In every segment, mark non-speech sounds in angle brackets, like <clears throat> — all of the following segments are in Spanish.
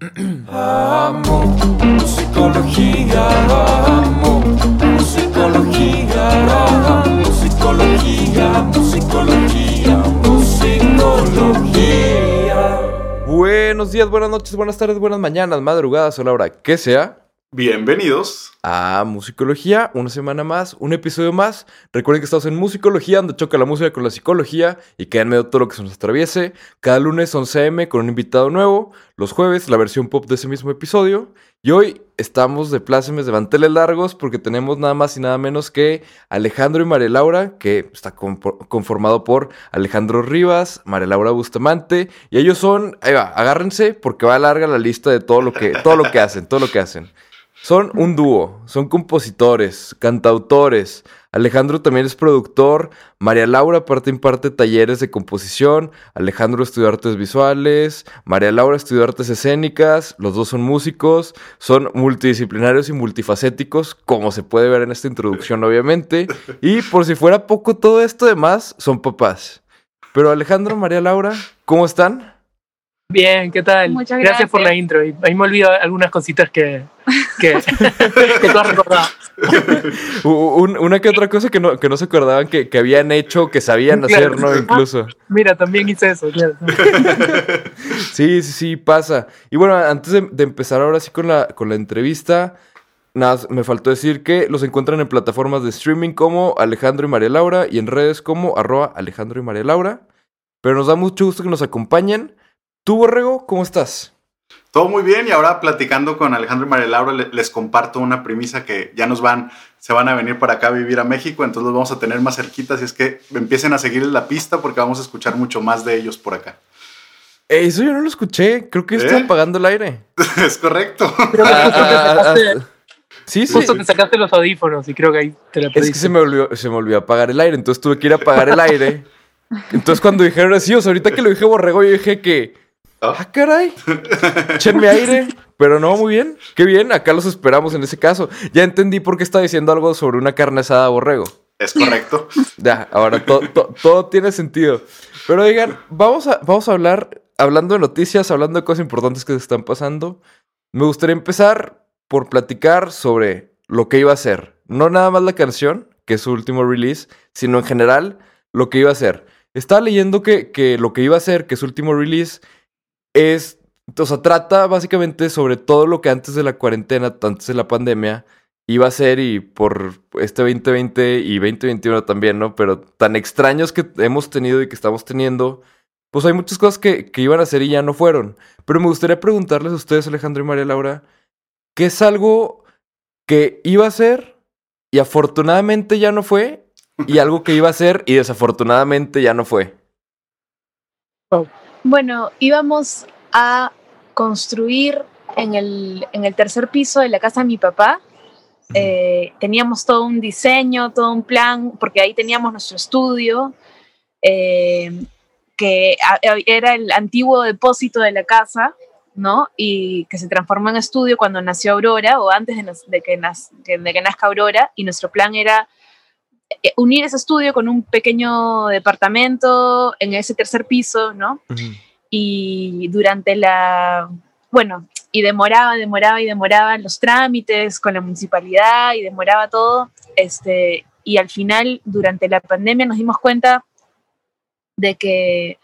Amo musicología, amo musicología, amo musicología, musicología, musicología. Buenos días, buenas noches, buenas tardes, buenas mañanas, madrugadas o la hora que sea. Bienvenidos. a Musicología, una semana más, un episodio más. Recuerden que estamos en Musicología, donde choca la música con la psicología y queda medio todo lo que se nos atraviese. Cada lunes 11 am con un invitado nuevo. Los jueves la versión pop de ese mismo episodio. Y hoy estamos de plácemes de manteles largos porque tenemos nada más y nada menos que Alejandro y María Laura, que está conformado por Alejandro Rivas, María Laura Bustamante. Y ellos son, ahí va, agárrense porque va larga la lista de todo lo que, todo lo que hacen, todo lo que hacen. Son un dúo, son compositores, cantautores. Alejandro también es productor. María Laura parte imparte talleres de composición. Alejandro estudió artes visuales. María Laura estudió artes escénicas. Los dos son músicos. Son multidisciplinarios y multifacéticos, como se puede ver en esta introducción, obviamente. Y por si fuera poco todo esto demás, son papás. Pero Alejandro, María Laura, ¿cómo están? Bien, ¿qué tal? Muchas gracias. por gracias. la intro. Y ahí me olvido algunas cositas que, que, <laughs> que tú has recordado. <laughs> Un- una que otra cosa que no, que no se acordaban que, que habían hecho, que sabían hacer. ¿no? Incluso. Mira, también hice eso. claro. <laughs> Sí, sí, sí, pasa. Y bueno, antes de, de empezar ahora sí con la, con la entrevista, nada, me faltó decir que los encuentran en plataformas de streaming como Alejandro y María Laura y en redes como arroba Alejandro y María Laura. Pero nos da mucho gusto que nos acompañen. Tú, Borrego, ¿cómo estás? Todo muy bien y ahora platicando con Alejandro y María Laura le- les comparto una premisa que ya nos van, se van a venir para acá a vivir a México, entonces los vamos a tener más cerquitas y es que empiecen a seguir la pista porque vamos a escuchar mucho más de ellos por acá. Eh, eso yo no lo escuché. Creo que ¿Eh? apagando el aire. <laughs> es correcto. Justo, Ah, ah, sacaste, ah, sí, sí. justo te sacaste los audífonos y creo que ahí te la Es que pediste. se me, olvidó, se me olvidó apagar el aire, entonces tuve que ir a apagar el aire. <laughs> Entonces cuando dijeron así, o sea, ahorita que lo dije borrego, yo dije que... Ah. Ah, caray. Échenme aire. Pero no, muy bien. Qué bien, acá los esperamos en ese caso. Ya entendí por qué está diciendo algo sobre una carne asada borrego. Es correcto. <laughs> Ya, ahora to- to- todo tiene sentido. Pero digan, vamos a, vamos a hablar, hablando de noticias, hablando de cosas importantes que se están pasando. Me gustaría empezar por platicar sobre lo que iba a ser. No nada más la canción, que es su último release, sino en general lo que iba a ser. Estaba leyendo que, que lo que iba a ser, que es su último release, es, o sea, trata básicamente sobre todo lo que antes de la cuarentena, antes de la pandemia, iba a ser y por este 2020 y 2021 también, ¿no? Pero tan extraños que hemos tenido y que estamos teniendo, pues hay muchas cosas que, que iban a ser y ya no fueron. Pero me gustaría preguntarles a ustedes, Alejandro y María Laura, ¿qué es algo que iba a ser y afortunadamente ya no fue? Y algo que iba a ser y desafortunadamente ya no fue. Bueno, íbamos a construir en el, en el tercer piso de la casa de mi papá. Eh, teníamos todo un diseño, todo un plan, porque ahí teníamos nuestro estudio, eh, que era el antiguo depósito de la casa, ¿no? Y que se transformó en estudio cuando nació Aurora, o antes de, que, de que nazca Aurora, y nuestro plan era unir ese estudio con un pequeño departamento en ese tercer piso, ¿no? y durante la, bueno, y demoraba, demoraba y demoraba los trámites con la municipalidad y demoraba todo, este, y al final, durante la pandemia nos dimos cuenta de que,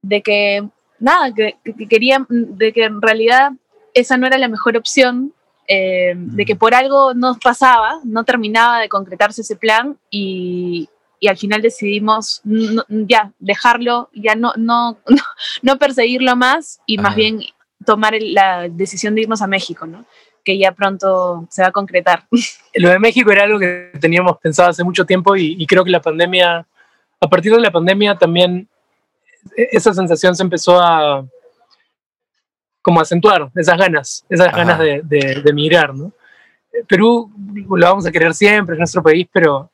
de que, nada, que, que querían, de que en realidad esa no era la mejor opción, eh, de que por algo no pasaba, no terminaba de concretarse ese plan y, y al final decidimos no- ya dejarlo, ya no, no, <laughs> no, no perseguirlo más y más bien tomar el- la decisión de irnos a México, ¿no? que ya pronto se va a concretar. <laughs> Lo de México era algo que teníamos pensado hace mucho tiempo y, y creo que la pandemia, a partir de la pandemia también e- esa sensación se empezó a como acentuar, esas ganas, esas Ajá. ganas de, de, de migrar, ¿no? Perú lo vamos a querer siempre, es nuestro país, pero,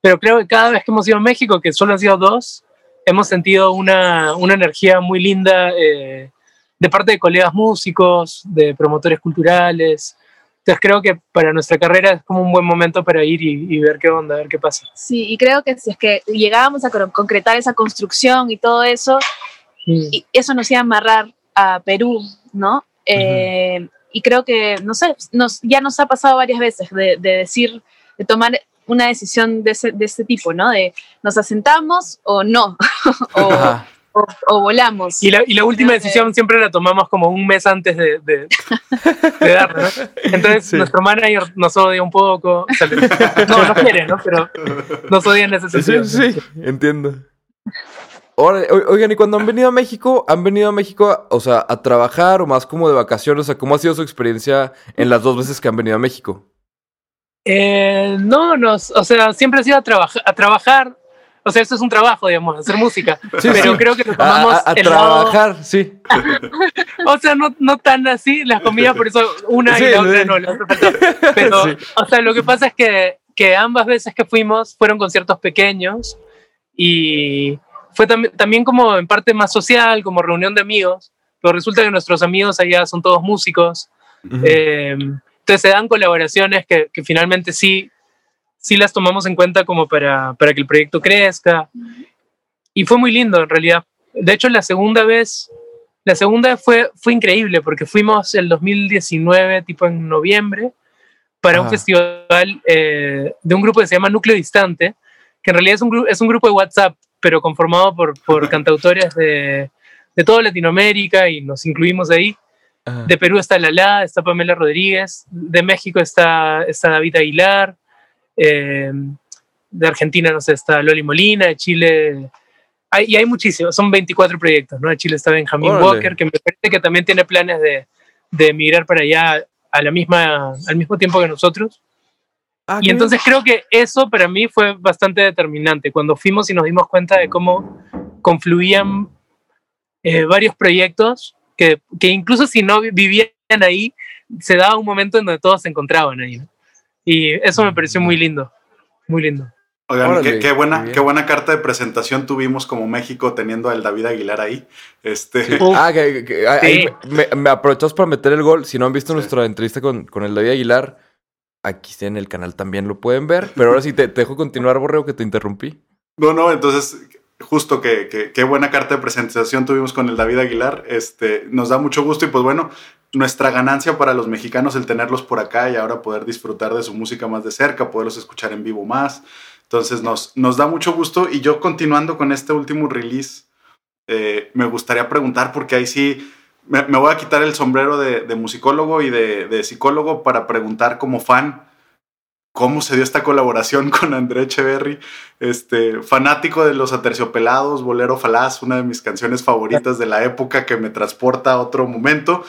pero creo que cada vez que hemos ido a México, que solo han sido dos, hemos sentido una, una energía muy linda eh, de parte de colegas músicos, de promotores culturales. Entonces creo que para nuestra carrera es como un buen momento para ir y, y ver qué onda, ver qué pasa. Sí, y creo que si es que llegábamos a concretar esa construcción y todo eso, Mm. y eso nos iba a amarrar a Perú, ¿no? Eh, Y creo que, no sé, nos, ya nos ha pasado varias veces de, de decir, de tomar una decisión de ese, de ese tipo, ¿no? De nos asentamos o no, <laughs> o, Ajá. o- o volamos. Y la, y la última Creo que- decisión siempre la tomamos como un mes antes de, de, <laughs> de darla, ¿no? Entonces Sí. nuestro manager nos odia un poco. o sea, <laughs> no, no quiere, ¿no? Pero nos odia en ese Sí, sentido. sí, entiendo. Órale, o- oigan, y cuando han venido a México, ¿han venido a México, a- o sea, a trabajar o más como de vacaciones? O sea, ¿cómo ha sido su experiencia en las dos veces que han venido a México? Eh, no, nos, o sea, siempre ha sido a, trabaja- a trabajar. O sea, eso es un trabajo, digamos, hacer música. <laughs> Sí, pero sí. creo que lo A, tomamos a- a el lado- trabajar, sí. <laughs> O sea, no, no tan así, las comidas, por eso una Sí, y la otra no, la otra. Pero, o sea, lo que pasa es que, que ambas veces que fuimos fueron conciertos pequeños y fue tam- también como en parte más social, como reunión de amigos, pero resulta que nuestros amigos allá son todos músicos, eh, entonces se dan colaboraciones que, que finalmente sí, sí las tomamos en cuenta como para, para que el proyecto crezca. Y fue muy lindo en realidad. De hecho, la segunda vez, la segunda fue, fue increíble porque fuimos el 2019, tipo en noviembre, para un festival eh, de un grupo que se llama Núcleo Distante, que en realidad es un, es un grupo de WhatsApp, pero conformado por, por cantautores de, de toda Latinoamérica y nos incluimos ahí. Ajá. De Perú está Lala, está Pamela Rodríguez, de México está, está David Aguilar, eh, de Argentina, no sé, está Loli Molina, de Chile, hay, y hay muchísimos, son 24 proyectos, ¿no? De Chile está Benjamín Órale. Walker, que me parece que también tiene planes de, de emigrar para allá a la misma, al mismo tiempo que nosotros. Ah, Y entonces creo que eso para mí fue bastante determinante. Cuando fuimos y nos dimos cuenta de cómo confluían eh, varios proyectos que, que incluso si no vi- vivían ahí, se daba un momento en donde todos se encontraban ahí. ¿no? Y eso me pareció muy lindo, muy lindo. Oigan, Órale, qué, qué buena, bien. qué buena carta de presentación tuvimos como México teniendo al David Aguilar ahí. Este, Uf, <laughs> Ah, que, que- ahí Sí. me, me aprovechamos para meter el gol. Si no han visto nuestra entrevista con, con el David Aguilar, aquí en el canal también lo pueden ver. Pero ahora sí te, dejo continuar, Borreo, que te interrumpí. No, no, entonces, justo que, buena carta de presentación tuvimos con el David Aguilar. Este, nos da mucho gusto y pues bueno, nuestra ganancia para los mexicanos el tenerlos por acá y ahora poder disfrutar de su música más de cerca, poderlos escuchar en vivo más. Entonces nos, nos da mucho gusto y yo continuando con este último release, eh, me gustaría preguntar porque ahí sí me, voy a quitar el sombrero de, de musicólogo y de, de psicólogo para preguntar como fan cómo se dio esta colaboración <laughs> con André Echeverry, este, fanático de los aterciopelados, Bolero Falaz, una de mis canciones favoritas de la época que me transporta a otro momento.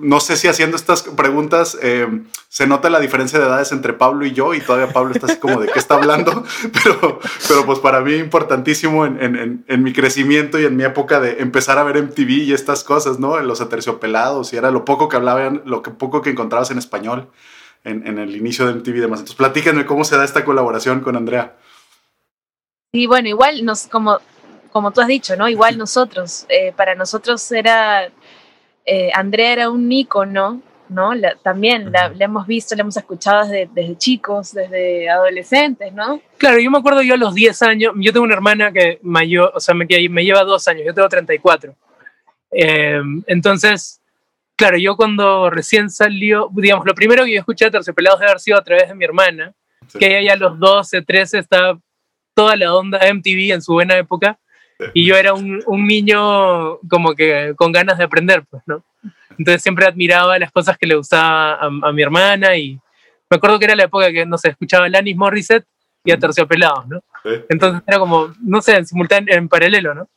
No sé si haciendo estas preguntas eh, se nota la diferencia de edades entre Pablo y yo y todavía Pablo está así como de qué está hablando, <laughs> pero, pero pues para mí importantísimo en, en- en- en mi crecimiento y en mi época de empezar a ver MTV y estas cosas, ¿no? Los aterciopelados y era lo poco que hablaban, lo poco que encontrabas en español en, en el inicio de MTV y demás. Entonces platíquenme cómo se da esta colaboración con Andrea. Y bueno, igual nos, como, como tú has dicho, ¿no? Igual nosotros, eh, para nosotros era, eh, Andrea era un ícono, ¿no? La- también la, la hemos visto, la hemos escuchado desde, desde chicos, desde adolescentes, ¿no? Claro, yo me acuerdo yo a los 10 años, yo tengo una hermana que mayor, o sea, me, que me lleva dos años, yo tengo 34. Eh, entonces, claro, yo cuando recién salió, digamos, lo primero que yo escuché de Terciopelados debe haber sido a través de mi hermana, Sí. que ella ya a los 12, 13 estaba toda la onda MTV en su buena época, y yo era un, un niño como que con ganas de aprender, pues, ¿no? Entonces siempre admiraba las cosas que le gustaba a, a mi hermana y me acuerdo que era la época que, no sé, escuchaba Alanis Morissette y a Terciopelados, ¿no? Entonces era como, no sé, en simultáneo, en paralelo, ¿no?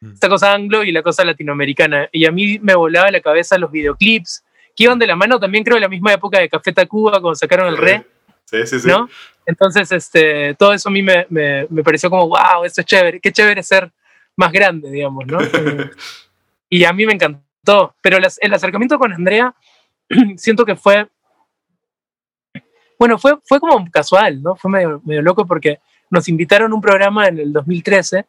Mm. Esta cosa anglo y la cosa latinoamericana. Y a mí me volaba la cabeza los videoclips, que iban de la mano también creo en la misma época de Café Tacuba, cuando sacaron el re, Sí, sí, sí. ¿no? Entonces, este, todo eso a mí me, me, me pareció como, wow, esto es chévere, qué chévere ser más grande, digamos, ¿no? <laughs> Y a mí me encantó. Pero las- el acercamiento con Andrea, <clears throat> siento que fue, bueno, fue, fue como casual, ¿no? Fue medio, medio loco porque nos invitaron a un programa en el 2013.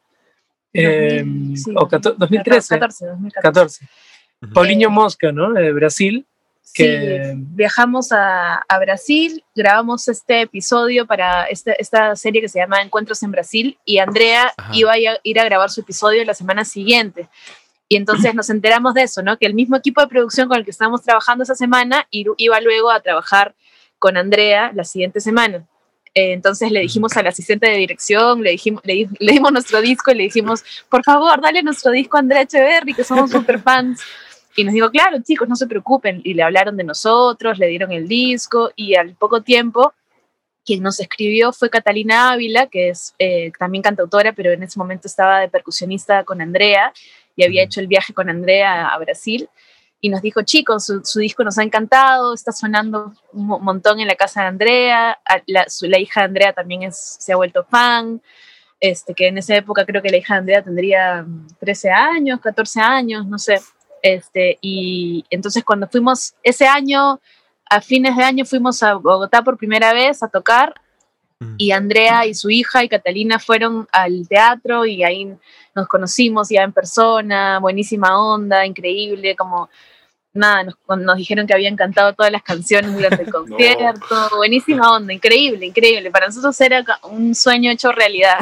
eh, 2000, sí, o cato- 2013, 14, 2014. 14. Ujú. Paulinho Mosca, ¿no? De Brasil. Que- Sí, viajamos a, a Brasil, grabamos este episodio para este- esta serie que se llama Encuentros en Brasil y Andrea Ajá. iba a ir a- grabar su episodio la semana siguiente. Y entonces nos enteramos de eso, ¿no? Que el mismo equipo de producción con el que estábamos trabajando esa semana iba luego a trabajar con Andrea la siguiente semana. Eh, entonces le dijimos al asistente de dirección, le, dijimos, le, dimos nuestro disco y le dijimos, por favor, dale nuestro disco a Andrea Echeverry, que somos <laughs> super fans. Y nos dijo, claro, chicos, no se preocupen. Y le hablaron de nosotros, le dieron el disco y al poco tiempo quien nos escribió fue Catalina Ávila, que es eh, también cantautora, pero en ese momento estaba de percusionista con Andrea y había hecho el viaje con Andrea a Brasil y nos dijo, chicos, su, disco nos ha encantado, está sonando un montón en la casa de Andrea, la, la hija de Andrea también es, se ha vuelto fan, este, que en esa época creo que la hija de Andrea tendría 13 años, 14 años, no sé. Este, y entonces cuando fuimos ese año, a fines de año fuimos a Bogotá por primera vez a tocar y Andrea y su hija y Catalina fueron al teatro y ahí nos conocimos ya en persona, buenísima onda, increíble, como nada, nos, dijeron que habían cantado todas las canciones durante el <laughs> concierto, buenísima onda, increíble, increíble. Para nosotros era un sueño hecho realidad.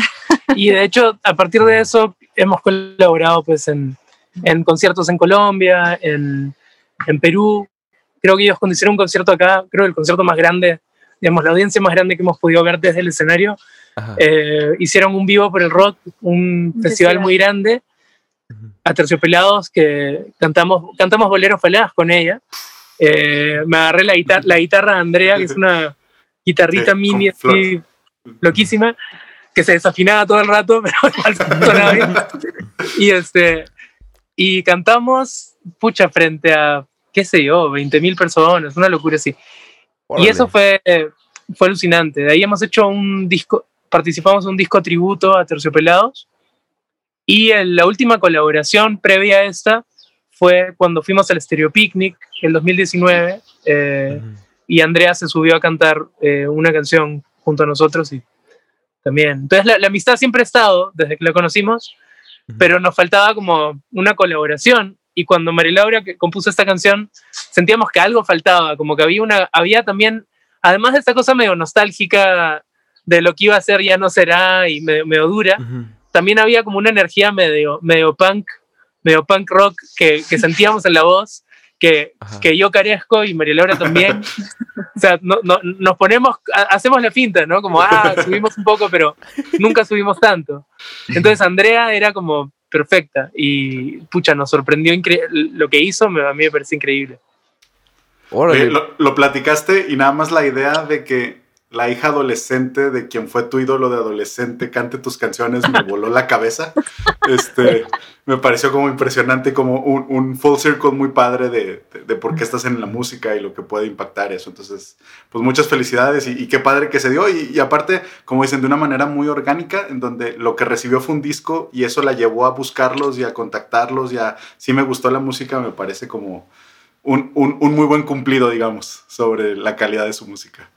Y de hecho, a partir de eso hemos colaborado pues en, en conciertos en Colombia, en, en Perú. Creo que ellos cuando hicieron un concierto acá, creo que el concierto más grande digamos, la audiencia más grande que hemos podido ver desde el escenario. Eh, hicieron un vivo por el rock, un festival muy grande, a Terciopelados, que cantamos, cantamos boleros faladas con ella. Eh, me agarré la, guitarra, la guitarra de Andrea, que es una guitarrita mini así, loquísima, que se desafinaba todo el rato, <laughs> pero sonaba bien. Y, este, y cantamos, pucha, frente a, qué sé yo, 20.000 personas, una locura así. Y eso fue, fue alucinante. De ahí hemos hecho un disco, participamos en un disco tributo a Terciopelados. Y la última colaboración previa a esta fue cuando fuimos al Stereo Picnic en 2019 eh, y Andrea se subió a cantar eh, una canción junto a nosotros y también. Entonces la, amistad siempre ha estado desde que la conocimos, pero nos faltaba como una colaboración. Y cuando María Laura compuso esta canción sentíamos que algo faltaba, como que había una, había también, además de esta cosa medio nostálgica de lo que iba a ser ya no será y medio, dura, también había como una energía medio, medio punk, medio punk rock que, que sentíamos en la voz. Que, que, yo carezco y María Laura también. <laughs> o sea, no, no, nos ponemos, hacemos la finta, ¿no? Como, ah, <laughs> subimos un poco, pero nunca subimos tanto. Entonces Andrea era como, perfecta. Y pucha, nos sorprendió lo que hizo, a mí me parece increíble. lo, lo, platicaste y nada más la idea de que la hija adolescente de quien fue tu ídolo de adolescente cante tus canciones me voló la cabeza. Este, me pareció como impresionante, como un, full circle muy padre de, de, por qué estás en la música y lo que puede impactar eso. Entonces, pues muchas felicidades y, qué padre que se dio. Y, aparte, como dicen, de una manera muy orgánica, en donde lo que recibió fue un disco y eso la llevó a buscarlos y a contactarlos y a, si me gustó la música, me parece como un, un muy buen cumplido, digamos, sobre la calidad de su música.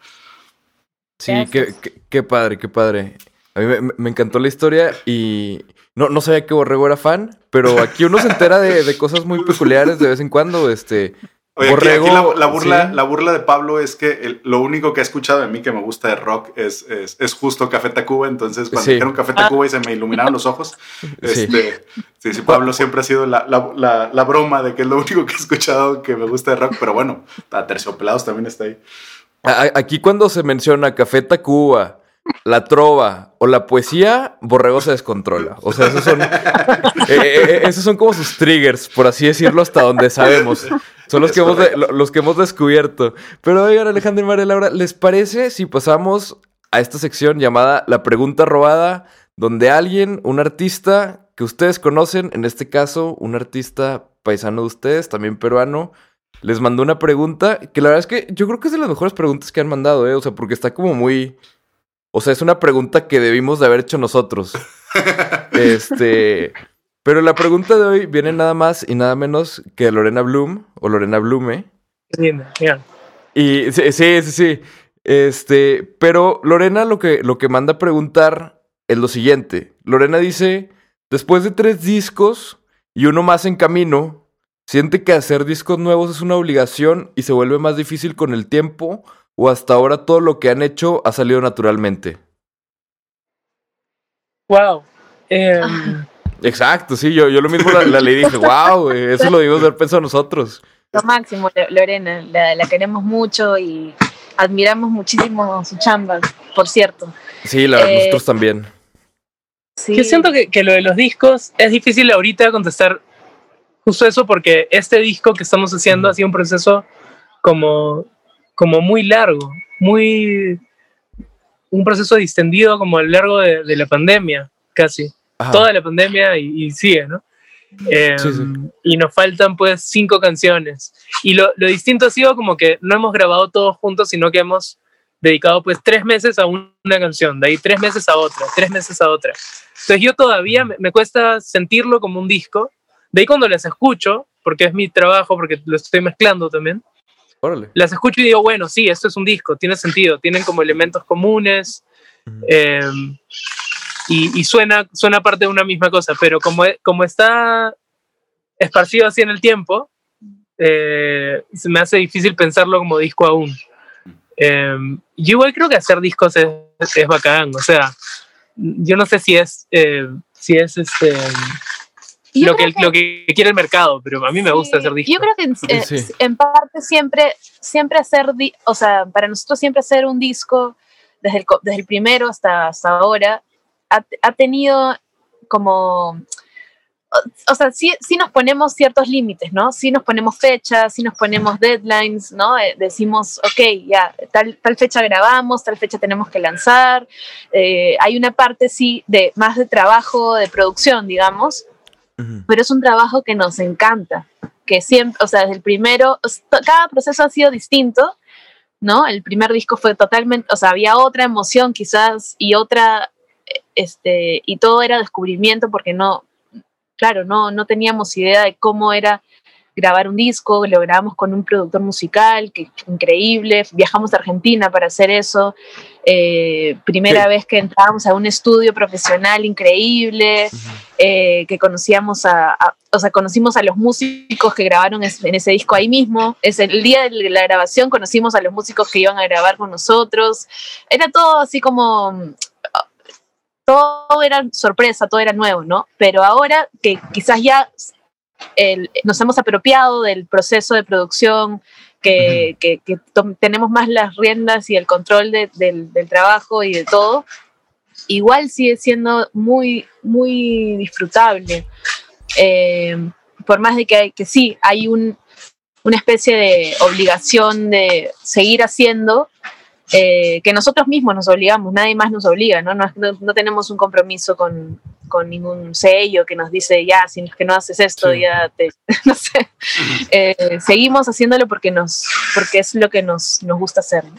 Sí, qué, qué, padre, qué padre. A mí me, encantó la historia y no, no sabía que Borrego era fan, pero aquí uno se entera de, cosas muy peculiares de vez en cuando. Este, Borrego, la, burla, la burla de Pablo es que lo único que ha escuchado de mí que me gusta de rock es, es, justo Café Tacuba. Entonces, cuando dijeron Café Tacuba y se me iluminaron los ojos, <laughs> este, sí, sí, Pablo siempre ha sido la, la, broma de que es lo único que he escuchado que me gusta de rock. Pero bueno, a Terciopelados también está ahí. Aquí cuando se menciona Café Tacuba, la trova o la poesía, Borrego se descontrola. O sea, esos son, <laughs> eh, eh, eh, esos son como sus triggers, por así decirlo, hasta donde sabemos. Son los que, hemos los que hemos descubierto. Pero oigan, Alejandro y María Laura, ¿les parece si pasamos a esta sección llamada La Pregunta Robada, donde alguien, un artista que ustedes conocen, en este caso, un artista paisano de ustedes, también peruano, les mandó una pregunta que la verdad es que yo creo que es de las mejores preguntas que han mandado, ¿eh? O sea, porque está como muy... O sea, es una pregunta que debimos de haber hecho nosotros. <laughs> este... Pero la pregunta de hoy viene nada más y nada menos que de Lorena Bloom o Lorena Blume. Y sí, sí, sí, Este, pero Lorena lo que, lo que manda a preguntar es lo siguiente. Lorena dice, después de tres discos y uno más en camino, ¿Siente que hacer discos nuevos es una obligación y se vuelve más difícil con el tiempo? ¿O hasta ahora todo lo que han hecho ha salido naturalmente? Wow. Em, Exacto, sí, yo, yo lo mismo la, la leí y dije, <laughs> wow, eso lo debimos haber pensado nosotros. Lo máximo, Lo- Lorena, la, la queremos mucho y admiramos muchísimo su chamba, por cierto. Sí, la, Eh, nosotros también. Sí. Yo siento que, que lo de los discos es difícil ahorita contestar justo eso porque este disco que estamos haciendo ha sido un proceso como, como muy largo, muy un proceso distendido como a lo largo de, de la pandemia, casi. Ajá. Toda la pandemia y, y sigue, ¿no? Eh, Sí, sí. Y nos faltan pues cinco canciones. Y lo, lo distinto ha sido como que no hemos grabado todos juntos, sino que hemos dedicado pues tres meses a un- una canción, de ahí tres meses a otra, tres meses a otra. Entonces yo todavía me, me cuesta sentirlo como un disco. De ahí cuando las escucho, porque es mi trabajo, porque lo estoy mezclando también, Órale. las escucho y digo, bueno, sí, esto es un disco, tiene sentido, tienen como elementos comunes eh, y, y suena, suena parte de una misma cosa, pero como, e- como está esparcido así en el tiempo, eh, se me hace difícil pensarlo como disco aún. Eh, yo igual creo que hacer discos es, es bacán, o sea, yo no sé si es, eh, si es este, lo, que, lo que quiere el mercado, pero a mí me gusta Sí, hacer discos. Yo creo que en, eh, Sí. en parte siempre, siempre hacer, di- o sea, para nosotros siempre hacer un disco desde el, co- desde el primero hasta, hasta ahora ha, ha tenido como, o, o sea, sí, sí nos ponemos ciertos límites, ¿no? Sí nos ponemos fechas, sí nos ponemos deadlines, ¿no? Eh, decimos, ok, ya, tal, tal fecha grabamos, tal fecha tenemos que lanzar. Eh, hay una parte, sí, de más de trabajo, de producción, digamos, Pero es un trabajo que nos encanta, que siempre, o sea, desde el primero, cada proceso ha sido distinto, ¿no? El primer disco fue totalmente, o sea, había otra emoción quizás y otra, eh, este, y todo era descubrimiento porque no, claro, no, no teníamos idea de cómo era grabar un disco, lo grabamos con un productor musical, que increíble, viajamos a Argentina para hacer eso, eh, primera Sí. vez que entramos a un estudio profesional increíble, eh, que conocíamos a, a- o sea, conocimos a los músicos que grabaron en ese disco ahí mismo. Es el día de la grabación conocimos a los músicos que iban a grabar con nosotros. Era todo así como todo era sorpresa, todo era nuevo, ¿no? Pero ahora que quizás ya el- nos hemos apropiado del proceso de producción, que, que- que tenemos más las riendas y el control de- del, del trabajo y de todo, igual sigue siendo muy, muy disfrutable. Eh, por más de que, hay, que sí, hay un, una especie de obligación de seguir haciendo, eh, que nosotros mismos nos obligamos, nadie más nos obliga, ¿no? No, no- no tenemos un compromiso con, con ningún sello que nos dice, ya, si es que no haces esto, Sí. ya te, <laughs> no sé. Eh, seguimos haciéndolo porque, nos, porque es lo que nos, nos gusta hacer. ¿no?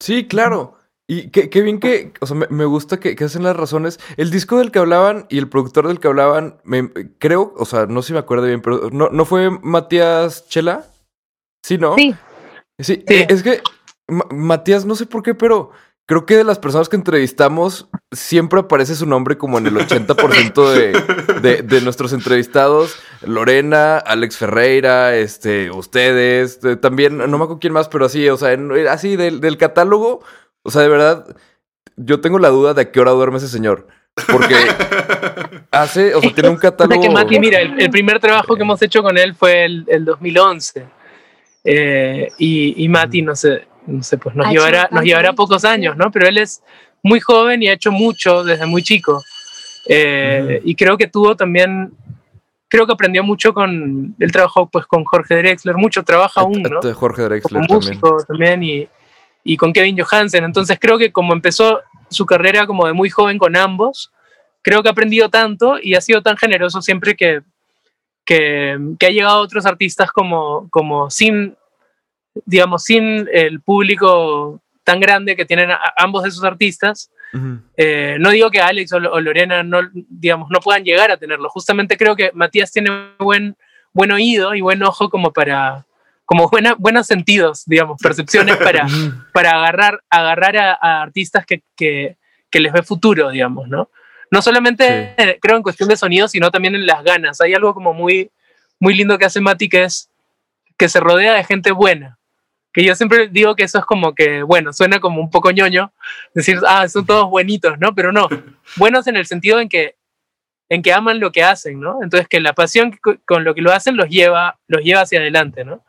Sí, claro. Y qué, qué bien que, o sea, me, me gusta que, que hacen las razones. El disco del que hablaban y el productor del que hablaban, me, creo, o sea, no sé si me acuerdo bien, pero ¿no, ¿no fue Matías Chela? Sí, ¿no? Sí. Sí, Sí. eh, es que Ma- Matías, no sé por qué, pero creo que de las personas que entrevistamos, siempre aparece su nombre como en el 80% de, de, de nuestros entrevistados. Lorena, Alex Ferreira, este, ustedes, eh, también, no me acuerdo quién más, pero así, o sea, en- así del, del catálogo, o sea, de verdad, yo tengo la duda de a qué hora duerme ese señor. Porque hace, o sea, tiene un <laughs> catálogo. que Mati, mira, el, el primer trabajo que hemos hecho con él fue el, el 2011. Eh, y, y Mati, no sé, no sé, pues nos llevará, nos llevará pocos años, ¿no? Pero él es muy joven y ha hecho mucho desde muy chico. Eh, Y creo que tuvo también, creo que aprendió mucho con, él trabajó pues con Jorge Drexler, mucho trabaja aún, ¿no? Este Jorge Drexler como también. músico también, y, y con Kevin Johansen. Entonces creo que como empezó su carrera como de muy joven con ambos, creo que ha aprendido tanto y ha sido tan generoso siempre que, que, que ha llegado a otros artistas como, como sin, digamos, sin el público tan grande que tienen a- ambos de esos artistas. Eh, no digo que Alex o, o Lorena no, digamos, no puedan llegar a tenerlo. Justamente creo que Matías tiene buen, buen oído y buen ojo como para, como buena, buenos sentidos, digamos, percepciones para, <laughs> para agarrar, agarrar a, a artistas que, que, que les ve futuro, digamos, ¿no? No solamente eh, creo en cuestión de sonido, sino también en las ganas. Hay algo como muy, muy lindo que hace Mati que es que se rodea de gente buena. Que yo siempre digo que eso es como que, bueno, suena como un poco ñoño, decir, ah, son todos buenitos, ¿no? Pero no, <laughs> buenos en el sentido en que en que aman lo que hacen, ¿no? Entonces que la pasión co- con lo que lo hacen los lleva, los lleva hacia adelante, ¿no?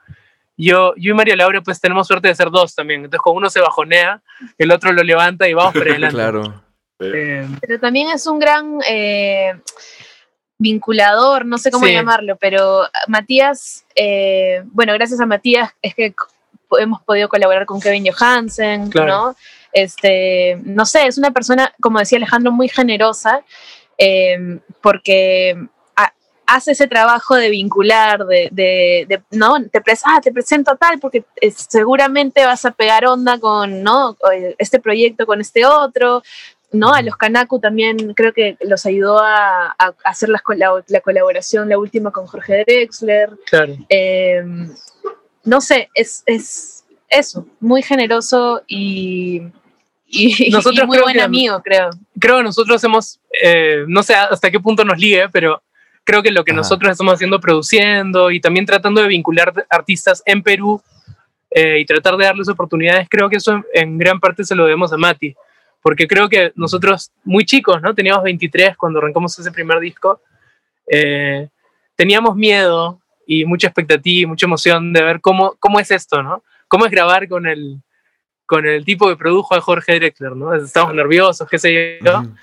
Yo, yo y María Laura pues tenemos suerte de ser dos también, entonces con uno se bajonea, el otro lo levanta y vamos para adelante. <laughs> Claro. Eh, Pero también es un gran eh, vinculador, no sé cómo Sí. llamarlo, pero Matías, eh, bueno, gracias a Matías es que hemos podido colaborar con Kevin Johansen, Claro. ¿no? Este, no sé, es una persona, como decía Alejandro, muy generosa, eh, porque ha- hace ese trabajo de vincular, de, de- de, ¿no? Te, pres- ah, te presento a tal, porque eh, seguramente vas a pegar onda con, ¿no? Eh, Este proyecto con este otro, ¿no? A los Kanaku también creo que los ayudó a, a hacer las cola- la colaboración, la última con Jorge Drexler. claro. Eh, no sé, es, es eso, muy generoso y, y, Nosotros y muy buen que- amigo, creo. creo que nosotros hemos, eh, no sé hasta qué punto nos ligue, pero creo que lo que Ajá. nosotros estamos haciendo, produciendo y también tratando de vincular artistas en Perú eh, y tratar de darles oportunidades, creo que eso en, en gran parte se lo debemos a Mati, porque creo que nosotros, muy chicos, ¿no? Teníamos 23 cuando arrancamos ese primer disco, eh, teníamos miedo y mucha expectativa y mucha emoción de ver cómo, cómo es esto, ¿no? Cómo es grabar con el, con el tipo que produjo a Jorge Drexler, ¿no? Estábamos nerviosos, qué sé yo. Ujú.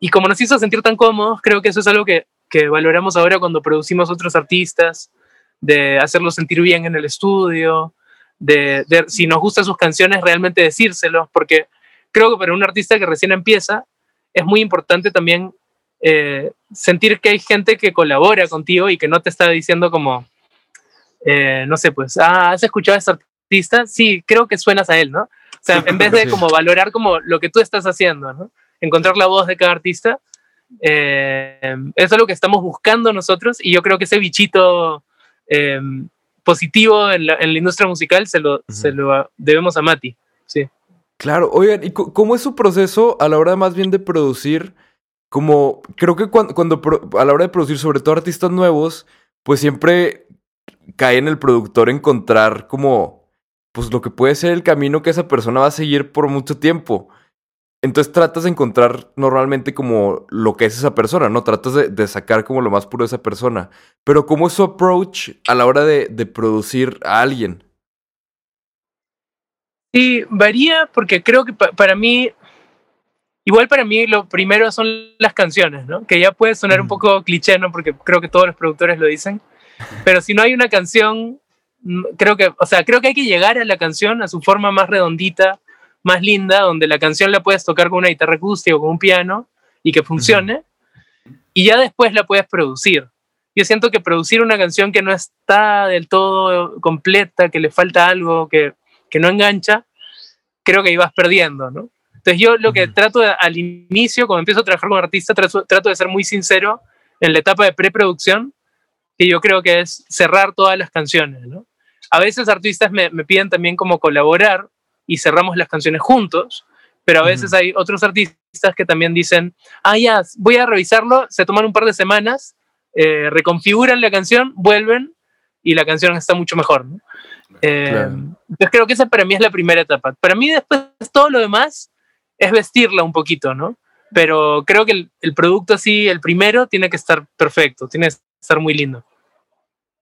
Y como nos hizo sentir tan cómodos, creo que eso es algo que, que valoramos ahora cuando producimos otros artistas, de hacerlos sentir bien en el estudio, de, de si nos gustan sus canciones, realmente decírselos, porque creo que para un artista que recién empieza, es muy importante también eh, sentir que hay gente que colabora contigo y que no te está diciendo como, eh, no sé, pues, ah, ¿has escuchado a este artista? Sí, creo que suenas a él, ¿no? O sea, en vez de Sí. como valorar como lo que tú estás haciendo, ¿no? Encontrar la voz de cada artista, eh, eso es lo que estamos buscando nosotros y yo creo que ese bichito eh, positivo en la, en la industria musical se lo, se lo debemos a Mati. Sí. Claro, oigan, ¿y cómo es su proceso a la hora más bien de producir? Como, creo que cuando, cuando a la hora de producir, sobre todo artistas nuevos, pues siempre cae en el productor encontrar como, pues lo que puede ser el camino que esa persona va a seguir por mucho tiempo. Entonces tratas de encontrar normalmente como lo que es esa persona, ¿no? Tratas de, de sacar como lo más puro de esa persona. Pero ¿cómo es su approach a la hora de, de producir a alguien? Sí, varía porque creo que pa- para mí, igual para mí lo primero son las canciones, ¿no? Que ya puede sonar un poco cliché, ¿no? Porque creo que todos los productores lo dicen. Pero si no hay una canción, mm, creo que, o sea, creo que hay que llegar a la canción a su forma más redondita, más linda, donde la canción la puedes tocar con una guitarra acústica o con un piano y que funcione. Y ya después la puedes producir. Yo siento que producir una canción que no está del todo completa, que le falta algo, que, que no engancha, creo que vas perdiendo, ¿no? Entonces yo lo que Ujú. trato de- al inicio, cuando empiezo a trabajar con artistas, trato, trato de ser muy sincero en la etapa de preproducción, que yo creo que es cerrar todas las canciones, ¿no? A veces artistas me, me piden también como colaborar y cerramos las canciones juntos, pero a veces hay otros artistas que también dicen, ah, ya, voy a revisarlo, se toman un par de semanas, eh, reconfiguran la canción, vuelven y la canción está mucho mejor, ¿no? Eh, Claro. Entonces creo que esa para mí es la primera etapa. Para mí después todo lo demás es vestirla un poquito, ¿no? Pero creo que el, el producto así, el primero, tiene que estar perfecto, tiene que estar muy lindo.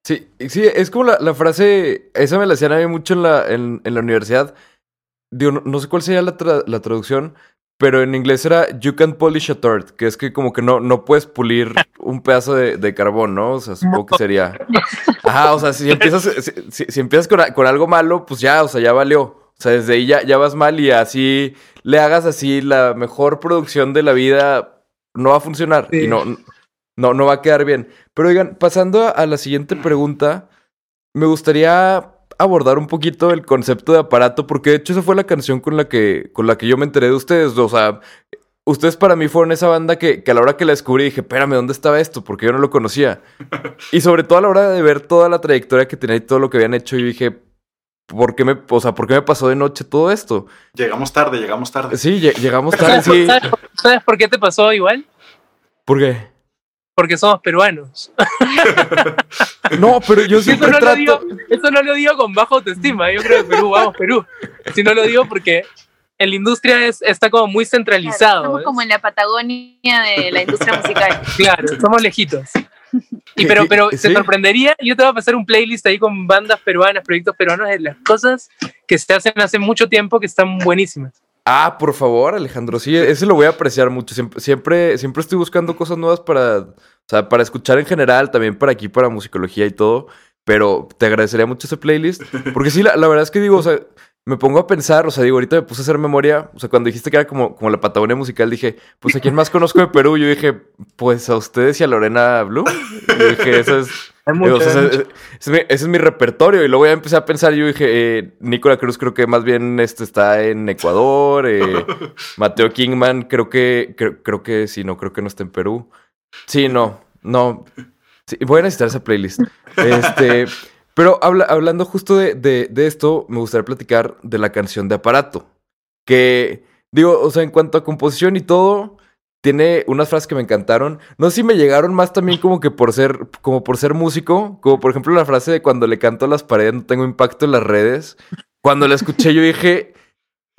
Sí, sí, es como la, la frase, esa me la hacían a mí mucho en la, en, en la universidad. Digo, no, no sé cuál sería la, tra- la traducción, pero en inglés era You can polish a tort, que es que como que no, no puedes pulir <laughs> un pedazo de, de carbón, ¿no? O sea, supongo que sería... <laughs> Ajá, o sea, si empiezas, si, si- si empiezas con, con algo malo, pues ya, o sea, ya valió. O sea, desde ahí ya, ya vas mal y así le hagas así la mejor producción de la vida, no va a funcionar Sí. y no, no, no va a quedar bien. Pero oigan, pasando a, la siguiente pregunta, me gustaría abordar un poquito el concepto de aparato, porque de hecho esa fue la canción con la que, con la que yo me enteré de ustedes. O sea, ustedes para mí fueron esa banda que, que a la hora que la descubrí dije, espérame, ¿dónde estaba esto? Porque yo no lo conocía. <laughs> Y sobre todo a la hora de ver toda la trayectoria que tenía y todo lo que habían hecho, yo dije, ¿por qué me, o sea, ¿por qué me pasó de noche todo esto? Llegamos tarde, llegamos tarde. Sí, lle- llegamos <laughs> tarde, ¿Sabes, sí. sabes- sabes por qué te pasó igual? ¿Por qué? Porque somos peruanos. <laughs> No, pero yo Eso siempre no, lo trato... digo, eso no lo digo con baja autoestima. Yo creo que Perú, vamos, Perú. Si no lo digo porque en la industria es, está como muy Claro, centralizado. estamos ¿ves? como en la Patagonia de la industria musical. <laughs> Claro, somos lejitos. Y pero, pero Sí. se sorprendería, yo te voy a pasar un playlist ahí con bandas peruanas, proyectos peruanos, de las cosas que se hacen hace mucho tiempo que están buenísimas. Ah, por favor, Alejandro, sí, ese lo voy a apreciar mucho. Siempre, siempre, siempre estoy buscando cosas nuevas para, o sea, para escuchar en general, también para aquí, para musicología y todo. Pero te agradecería mucho ese playlist. Porque sí, la, la verdad es que digo, o sea, me pongo a pensar, o sea, digo, ahorita me puse a hacer memoria. O sea, cuando dijiste que era como, como la Patagonia musical, dije, pues a quién más conozco de Perú. Yo dije, pues a ustedes y a Lorena Blue. Yo dije, eso es. Hay Digo, mucho, o sea, hay ese, mucho. ese es mi, ese es mi repertorio. Y luego ya empecé a pensar, yo dije, eh, Nicola Cruz creo que más bien este, está en Ecuador. eh, Mateo Kingman creo que, creo, creo que sí, no, creo que no está en Perú. Sí, no, no. Voy a necesitar esa playlist. Este, pero habla- hablando justo de, de- de esto, me gustaría platicar de la canción de aparato. Que, digo, o sea, en cuanto a composición y todo, tiene unas frases que me encantaron. No sé si me llegaron más también como que por ser, como por ser músico, como por ejemplo la frase de cuando le canto a las paredes no tengo impacto en las redes. Cuando la escuché yo dije,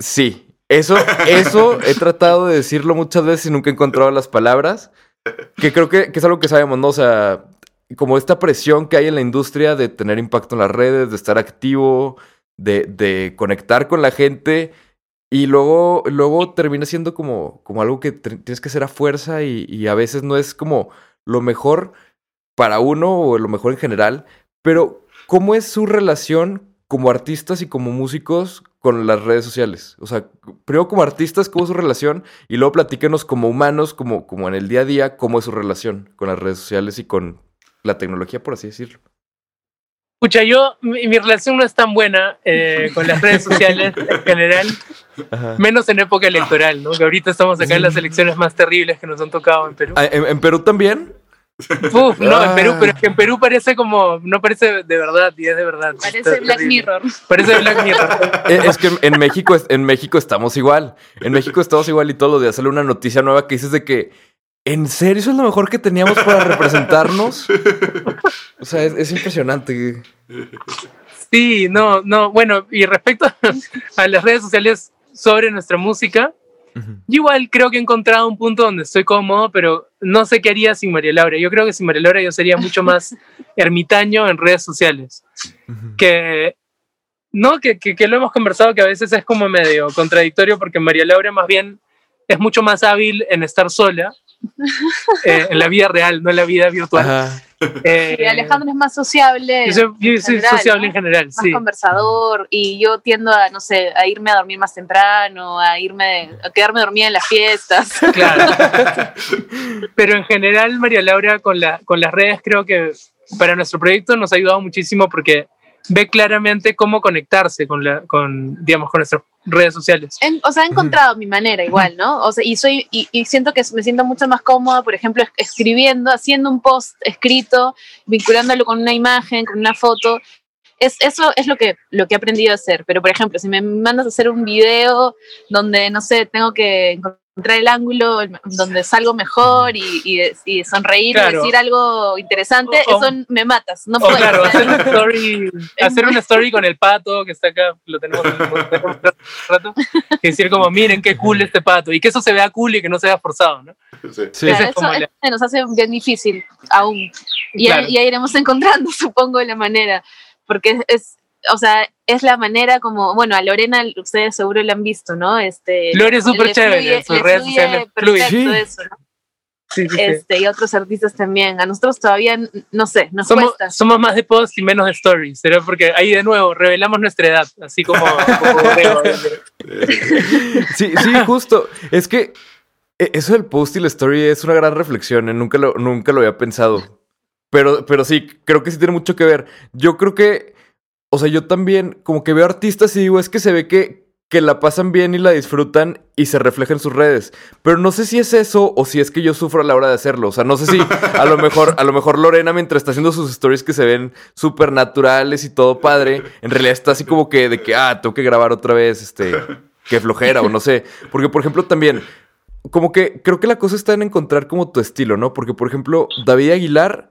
sí, eso, eso he tratado de decirlo muchas veces y nunca he encontrado las palabras. Que creo que, que es algo que sabemos, ¿no? O sea, como esta presión que hay en la industria de tener impacto en las redes, de estar activo, de, de conectar con la gente. Y luego, luego termina siendo como, como algo que tienes que hacer a fuerza y, y a veces no es como lo mejor para uno o lo mejor en general. Pero, ¿cómo es su relación como artistas y como músicos con las redes sociales? O sea, primero como artistas, ¿cómo es su relación? Y luego platíquenos como humanos, como, como en el día a día, cómo es su relación con las redes sociales y con la tecnología, por así decirlo. Escucha, yo, mi, mi relación no es tan buena eh, con las redes sociales en <laughs> general, Ajá. menos en época electoral, ¿no? Que ahorita estamos acá en las elecciones más terribles que nos han tocado en Perú. Ah, ¿En, en Perú también? Uf, no, en Perú, Ah. pero es que en Perú parece como, no parece de verdad, y es de verdad. Parece Está Black terrible. Mirror. Parece Black <laughs> Mirror. Eh, Es que en- México, en México estamos igual. En México estamos igual y todos los días sale una noticia nueva que dices de que, ¿en serio eso es lo mejor que teníamos para representarnos? O sea, es, es impresionante. Sí, no, no, bueno, y respecto <laughs> a las redes sociales sobre nuestra música, Ujú. yo igual creo que he encontrado un punto donde estoy cómodo, pero no sé qué haría sin María Laura. Yo creo que sin María Laura yo sería mucho <laughs> más ermitaño en redes sociales. Ujú. Que, no, que, que, que lo hemos conversado, que a veces es como medio contradictorio, porque María Laura más bien es mucho más hábil en estar sola, <laughs> eh, en la vida real, no en la vida virtual. Ajá. <laughs> Eh, Y Alejandro es más sociable. yo soy, yo soy general, sociable ¿no? en general, más sí. conversador y yo tiendo a, no sé, a irme a dormir más temprano, a irme, a quedarme dormida en las fiestas. <laughs> Claro. <laughs> Pero en general, María Laura, con, la, con las redes, creo que para nuestro proyecto nos ha ayudado muchísimo porque ve claramente cómo conectarse con, la, con, digamos, con nuestras redes sociales. En- o sea, he encontrado mi manera igual, ¿no? O sea, y soy y, y siento que me siento mucho más cómoda, por ejemplo, es- escribiendo, haciendo un post escrito, vinculándolo con una imagen, con una foto. Es, eso es lo que, lo que he aprendido a hacer. Pero, por ejemplo, si me mandas a hacer un video donde, no sé, tengo que encontrar el ángulo donde salgo mejor y, y, y sonreír Claro. y decir algo interesante, O- o- eso me matas. No O puedo. claro, <laughs> hacer una story, hacer una story con el pato que está acá, lo tenemos un rato, y decir como, miren qué cool este pato, y que eso se vea cool y que no se vea forzado, ¿no? Sí. Claro, es como eso, la- eso nos hace bien difícil aún. Y Claro. ya, ya iremos encontrando, <laughs> supongo, la manera. Porque es, es- o sea, es la manera como, bueno, a Lorena ustedes seguro la han visto, ¿no? Este, Lore es súper le chévere, fluye- en sus redes sociales fluye. Sí. eso, ¿no? Sí, sí, sí. Este, y otros artistas también. A nosotros todavía, no sé, nos Somos, cuesta. somos más de posts y menos de stories, ¿será? Porque ahí de nuevo revelamos nuestra edad, así como. <laughs> Sí, sí, justo. Es que eh, eso del post y la story es una gran reflexión. eh, Nunca lo, nunca lo había pensado. Pero, pero sí, creo que sí tiene mucho que ver. Yo creo que, o sea, yo también como que veo artistas y digo, es que se ve que, que la pasan bien y la disfrutan y se refleja en sus redes. Pero no sé si es eso o si es que yo sufro a la hora de hacerlo. O sea, no sé si a lo mejor, a lo mejor Lorena, mientras está haciendo sus stories que se ven súper naturales y todo padre, en realidad está así como que de que, ah, tengo que grabar otra vez, este, qué flojera o no sé. Porque, por ejemplo, también, como que creo que la cosa está en encontrar como tu estilo, ¿no? Porque, por ejemplo, David Aguilar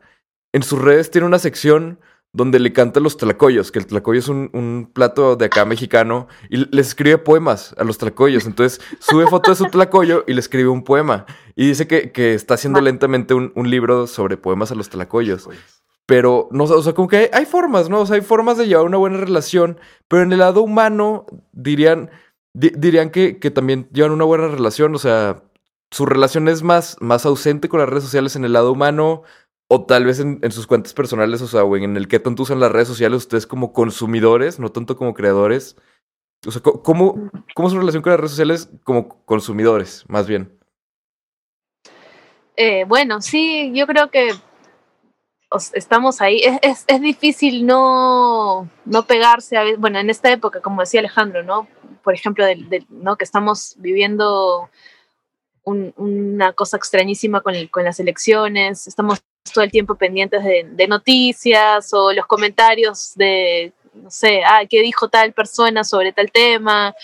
en sus redes tiene una sección donde le canta a los tlacoyos, que el tlacoyo es un, un plato de acá mexicano, y les escribe poemas a los tlacoyos. Entonces sube foto de su tlacoyo y le escribe un poema. Y dice que, que está haciendo lentamente un, un libro sobre poemas a los tlacoyos. Pero, no, o sea, como que hay, hay, formas, ¿no? O sea, hay formas de llevar una buena relación, pero en el lado humano dirían, di, dirían que, que, también llevan una buena relación, o sea, su relación es más, más ausente con las redes sociales en el lado humano, o tal vez en, en sus cuentas personales, o sea, o en el que tanto usan las redes sociales ustedes como consumidores, no tanto como creadores. O sea, ¿cómo, cómo es su relación con las redes sociales como consumidores, más bien? Eh, bueno, sí, yo creo que estamos ahí. Es, es, difícil no, no pegarse a bueno, en esta época, como decía Alejandro, ¿no? Por ejemplo, del, ¿no? que estamos viviendo un, una cosa extrañísima con, con, las elecciones, estamos todo el tiempo pendientes de, de, noticias o los comentarios de, no sé, ah, ¿qué dijo tal persona sobre tal tema?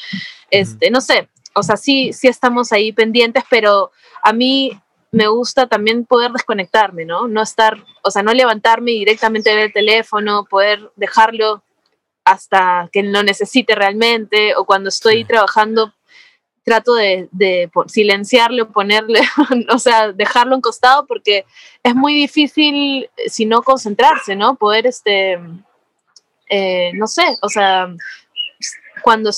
Este, no sé, o sea, sí, sí estamos ahí pendientes, pero a mí me gusta también poder desconectarme, ¿no? No estar, o sea, no levantarme y directamente ver el teléfono, poder dejarlo hasta que lo necesite realmente, o cuando estoy sí. trabajando, trato de, de, silenciarlo, ponerle, <laughs> o sea, dejarlo en costado, porque es muy difícil, si no concentrarse, ¿no? Poder, este, eh, no sé, o sea, cuando,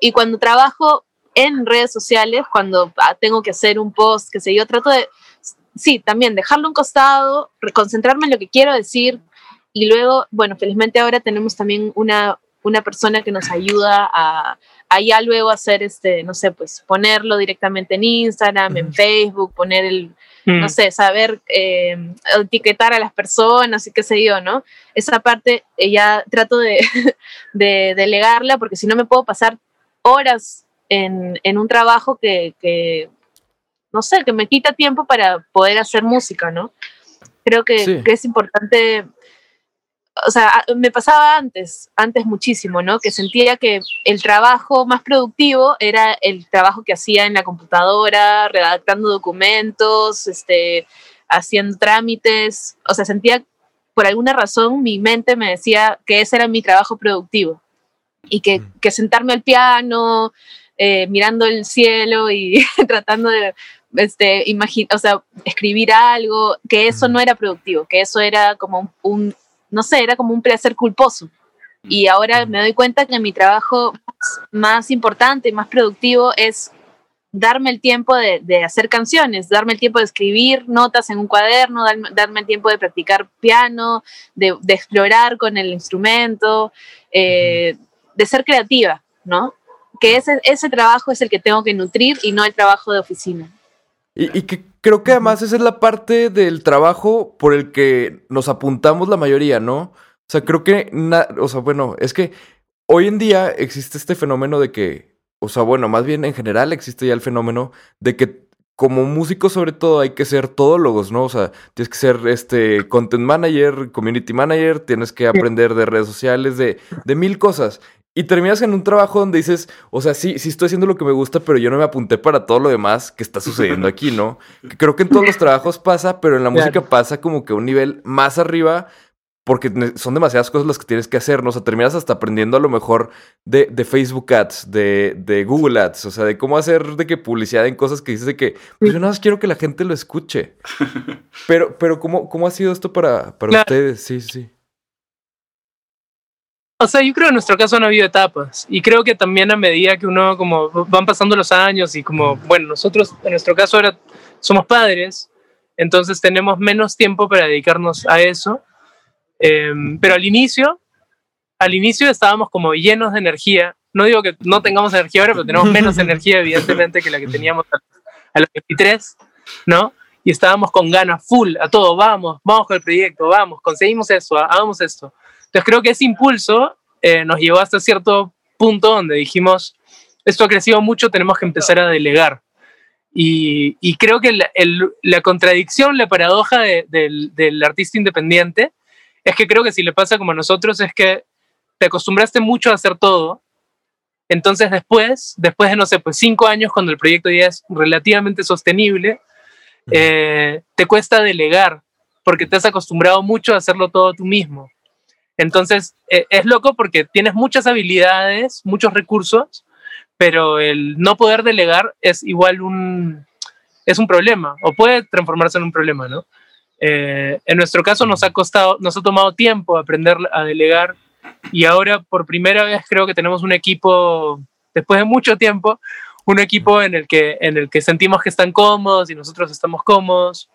y cuando trabajo, en redes sociales cuando ah, tengo que hacer un post, que sé yo, trato de, sí, también dejarlo un costado, concentrarme en lo que quiero decir y luego, bueno, felizmente ahora tenemos también una, una persona que nos ayuda a, a ya luego hacer, este, no sé, pues ponerlo directamente en Instagram, mm. en Facebook, poner el, mm. no sé, saber eh, etiquetar a las personas y qué sé yo, ¿no? Esa parte eh, ya trato de, <laughs> de delegarla porque si no me puedo pasar horas en, en un trabajo que, que, no sé, que me quita tiempo para poder hacer música, ¿no? Creo que, sí. que es importante, o sea, me pasaba antes, antes muchísimo, ¿no? Que sentía que el trabajo más productivo era el trabajo que hacía en la computadora, redactando documentos, este, haciendo trámites, o sea, sentía por alguna razón mi mente me decía que ese era mi trabajo productivo y que, que sentarme al piano, eh, mirando el cielo y <laughs> tratando de este, o sea, escribir algo, que eso no era productivo, que eso era como un, un, no sé, era como un placer culposo. Y ahora me doy cuenta que mi trabajo más, más importante más productivo es darme el tiempo de, de, hacer canciones, darme el tiempo de escribir notas en un cuaderno, darme, darme el tiempo de practicar piano, de, de explorar con el instrumento, eh, de ser creativa, ¿no? que ese, ese trabajo es el que tengo que nutrir y no el trabajo de oficina. Y, y, que creo que además esa es la parte del trabajo por el que nos apuntamos la mayoría, ¿no? O sea, creo que, o sea, bueno, es que hoy en día existe este fenómeno de que, o sea, bueno, más bien en general existe ya el fenómeno de que como músico sobre todo hay que ser todólogos, ¿no? O sea, tienes que ser este content manager, community manager, tienes que aprender de redes sociales, de, de mil cosas. Y terminas en un trabajo donde dices, o sea, sí, sí estoy haciendo lo que me gusta, pero yo no me apunté para todo lo demás que está sucediendo aquí, ¿no? Creo que en todos los trabajos pasa, pero en la música pasa como que un nivel más arriba, porque son demasiadas cosas las que tienes que hacer, ¿no? O sea, terminas hasta aprendiendo a lo mejor de, de Facebook Ads, de, de, Google Ads, o sea, de cómo hacer de que publicidad en cosas que dices de que, pues yo nada más quiero que la gente lo escuche. Pero, pero ¿cómo, cómo ha sido esto para, para claro. ustedes? Sí, sí. O sea, yo creo que en nuestro caso han habido etapas y creo que también a medida que uno como van pasando los años y como, bueno, nosotros en nuestro caso ahora somos padres, entonces tenemos menos tiempo para dedicarnos a eso, eh, pero al inicio, al inicio estábamos como llenos de energía, no digo que no tengamos energía ahora, pero tenemos menos <laughs> energía evidentemente que la que teníamos a, a los 23, ¿no? Y estábamos con ganas full a todo, vamos, vamos con el proyecto, vamos, conseguimos eso, hagamos esto. Entonces creo que ese impulso eh, nos llevó hasta cierto punto donde dijimos, esto ha crecido mucho, tenemos que empezar a delegar. Y, y creo que la, el, la, contradicción, la paradoja de, del, del artista independiente es que creo que si le pasa como a nosotros es que te acostumbraste mucho a hacer todo, entonces después, después de, no sé, pues cinco años, cuando el proyecto ya es relativamente sostenible, eh, te cuesta delegar, porque te has acostumbrado mucho a hacerlo todo tú mismo. Entonces, eh, es loco porque tienes muchas habilidades, muchos recursos, pero el no poder delegar es igual un, es un problema, o puede transformarse en un problema, ¿no? Eh, en nuestro caso nos ha costado, nos ha tomado tiempo aprender a delegar y ahora por primera vez creo que tenemos un equipo, después de mucho tiempo, un equipo en el que, en el que sentimos que están cómodos y nosotros estamos cómodos.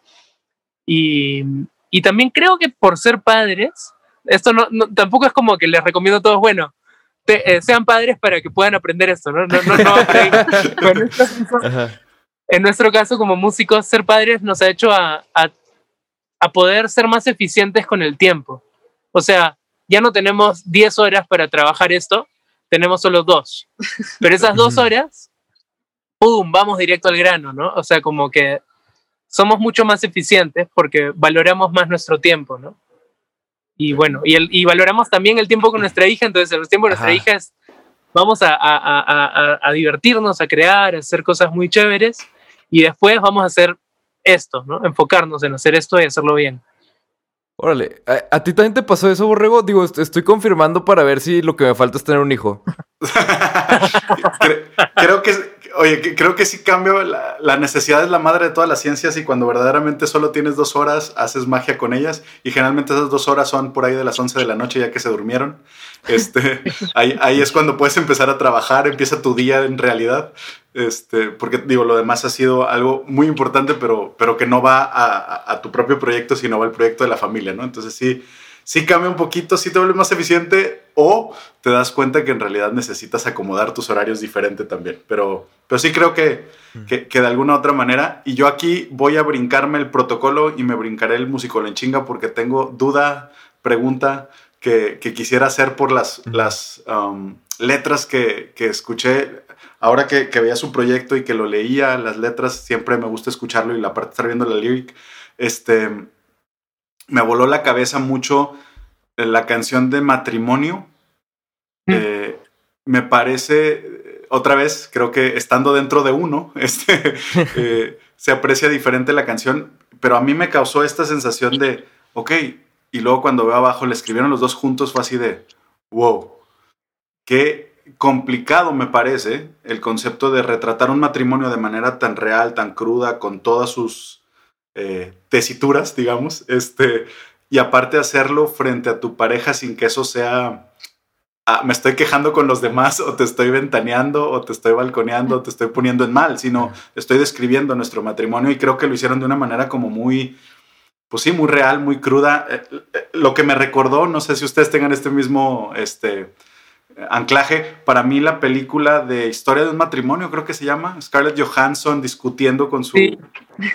Y, y también creo que por ser padres, esto no, no- tampoco es como que les recomiendo a todos, bueno, te- eh, sean padres para que puedan aprender esto, ¿no? No, no, no, ahí. <laughs> Pero en, nuestro caso, como músicos, ser padres nos ha hecho a, a, a poder ser más eficientes con el tiempo. O sea, ya no tenemos 10 horas para trabajar esto, tenemos solo dos. Pero esas dos horas, ¡pum!, vamos directo al grano, ¿no? O sea, como que somos mucho más eficientes porque valoramos más nuestro tiempo, ¿no? Y bueno, y, el, y valoramos también el tiempo con nuestra hija, entonces el tiempo de nuestra Ajá. hija es, vamos a, a- a- a- divertirnos, a crear, a hacer cosas muy chéveres, y después vamos a hacer esto, ¿no? Enfocarnos en hacer esto y hacerlo bien. Órale, ¿A, a ti también te pasó eso, Borrego? Digo, est- estoy confirmando para ver si lo que me falta es tener un hijo. <laughs> Cre- creo que, oye, creo que sí cambia. La, la necesidad es la madre de todas las ciencias y cuando verdaderamente solo tienes dos horas, haces magia con ellas. Y generalmente esas dos horas son por ahí de las 11 de la noche ya que se durmieron. Este, <laughs> ahí, ahí es cuando puedes empezar a trabajar, empieza tu día en realidad. Este, porque digo, lo demás ha sido algo muy importante, pero, pero que no va a, a- a tu propio proyecto, sino va al proyecto de la familia, ¿no? Entonces sí, sí cambia un poquito, sí te vuelves más eficiente o te das cuenta que en realidad necesitas acomodar tus horarios diferente también. Pero, pero sí creo que, que, que de alguna otra manera, y yo aquí voy a brincarme el protocolo y me brincaré el músico en chinga porque tengo duda, pregunta que, que quisiera hacer por las, las um, letras que, que escuché. Ahora que, que veía su proyecto y que lo leía, las letras, siempre me gusta escucharlo y la parte de estar viendo la lyric, este, me voló la cabeza mucho la canción de matrimonio. Mm. Eh, me parece, eh, otra vez, creo que estando dentro de uno, <laughs> este, eh, se aprecia diferente la canción, pero a mí me causó esta sensación de, ok, y luego cuando veo abajo le escribieron los dos juntos, fue así de, wow, qué complicado me parece el concepto de retratar un matrimonio de manera tan real, tan cruda, con todas sus eh, tesituras, digamos, este, y aparte hacerlo frente a tu pareja sin que eso sea, ah, me estoy quejando con los demás o te estoy ventaneando o te estoy balconeando o te estoy poniendo en mal, sino estoy describiendo nuestro matrimonio y creo que lo hicieron de una manera como muy, pues sí, muy real, muy cruda. Eh, eh, Lo que me recordó, no sé si ustedes tengan este mismo, este, anclaje, para mí la película de Historia de un matrimonio, creo que se llama, Scarlett Johansson discutiendo con su Sí.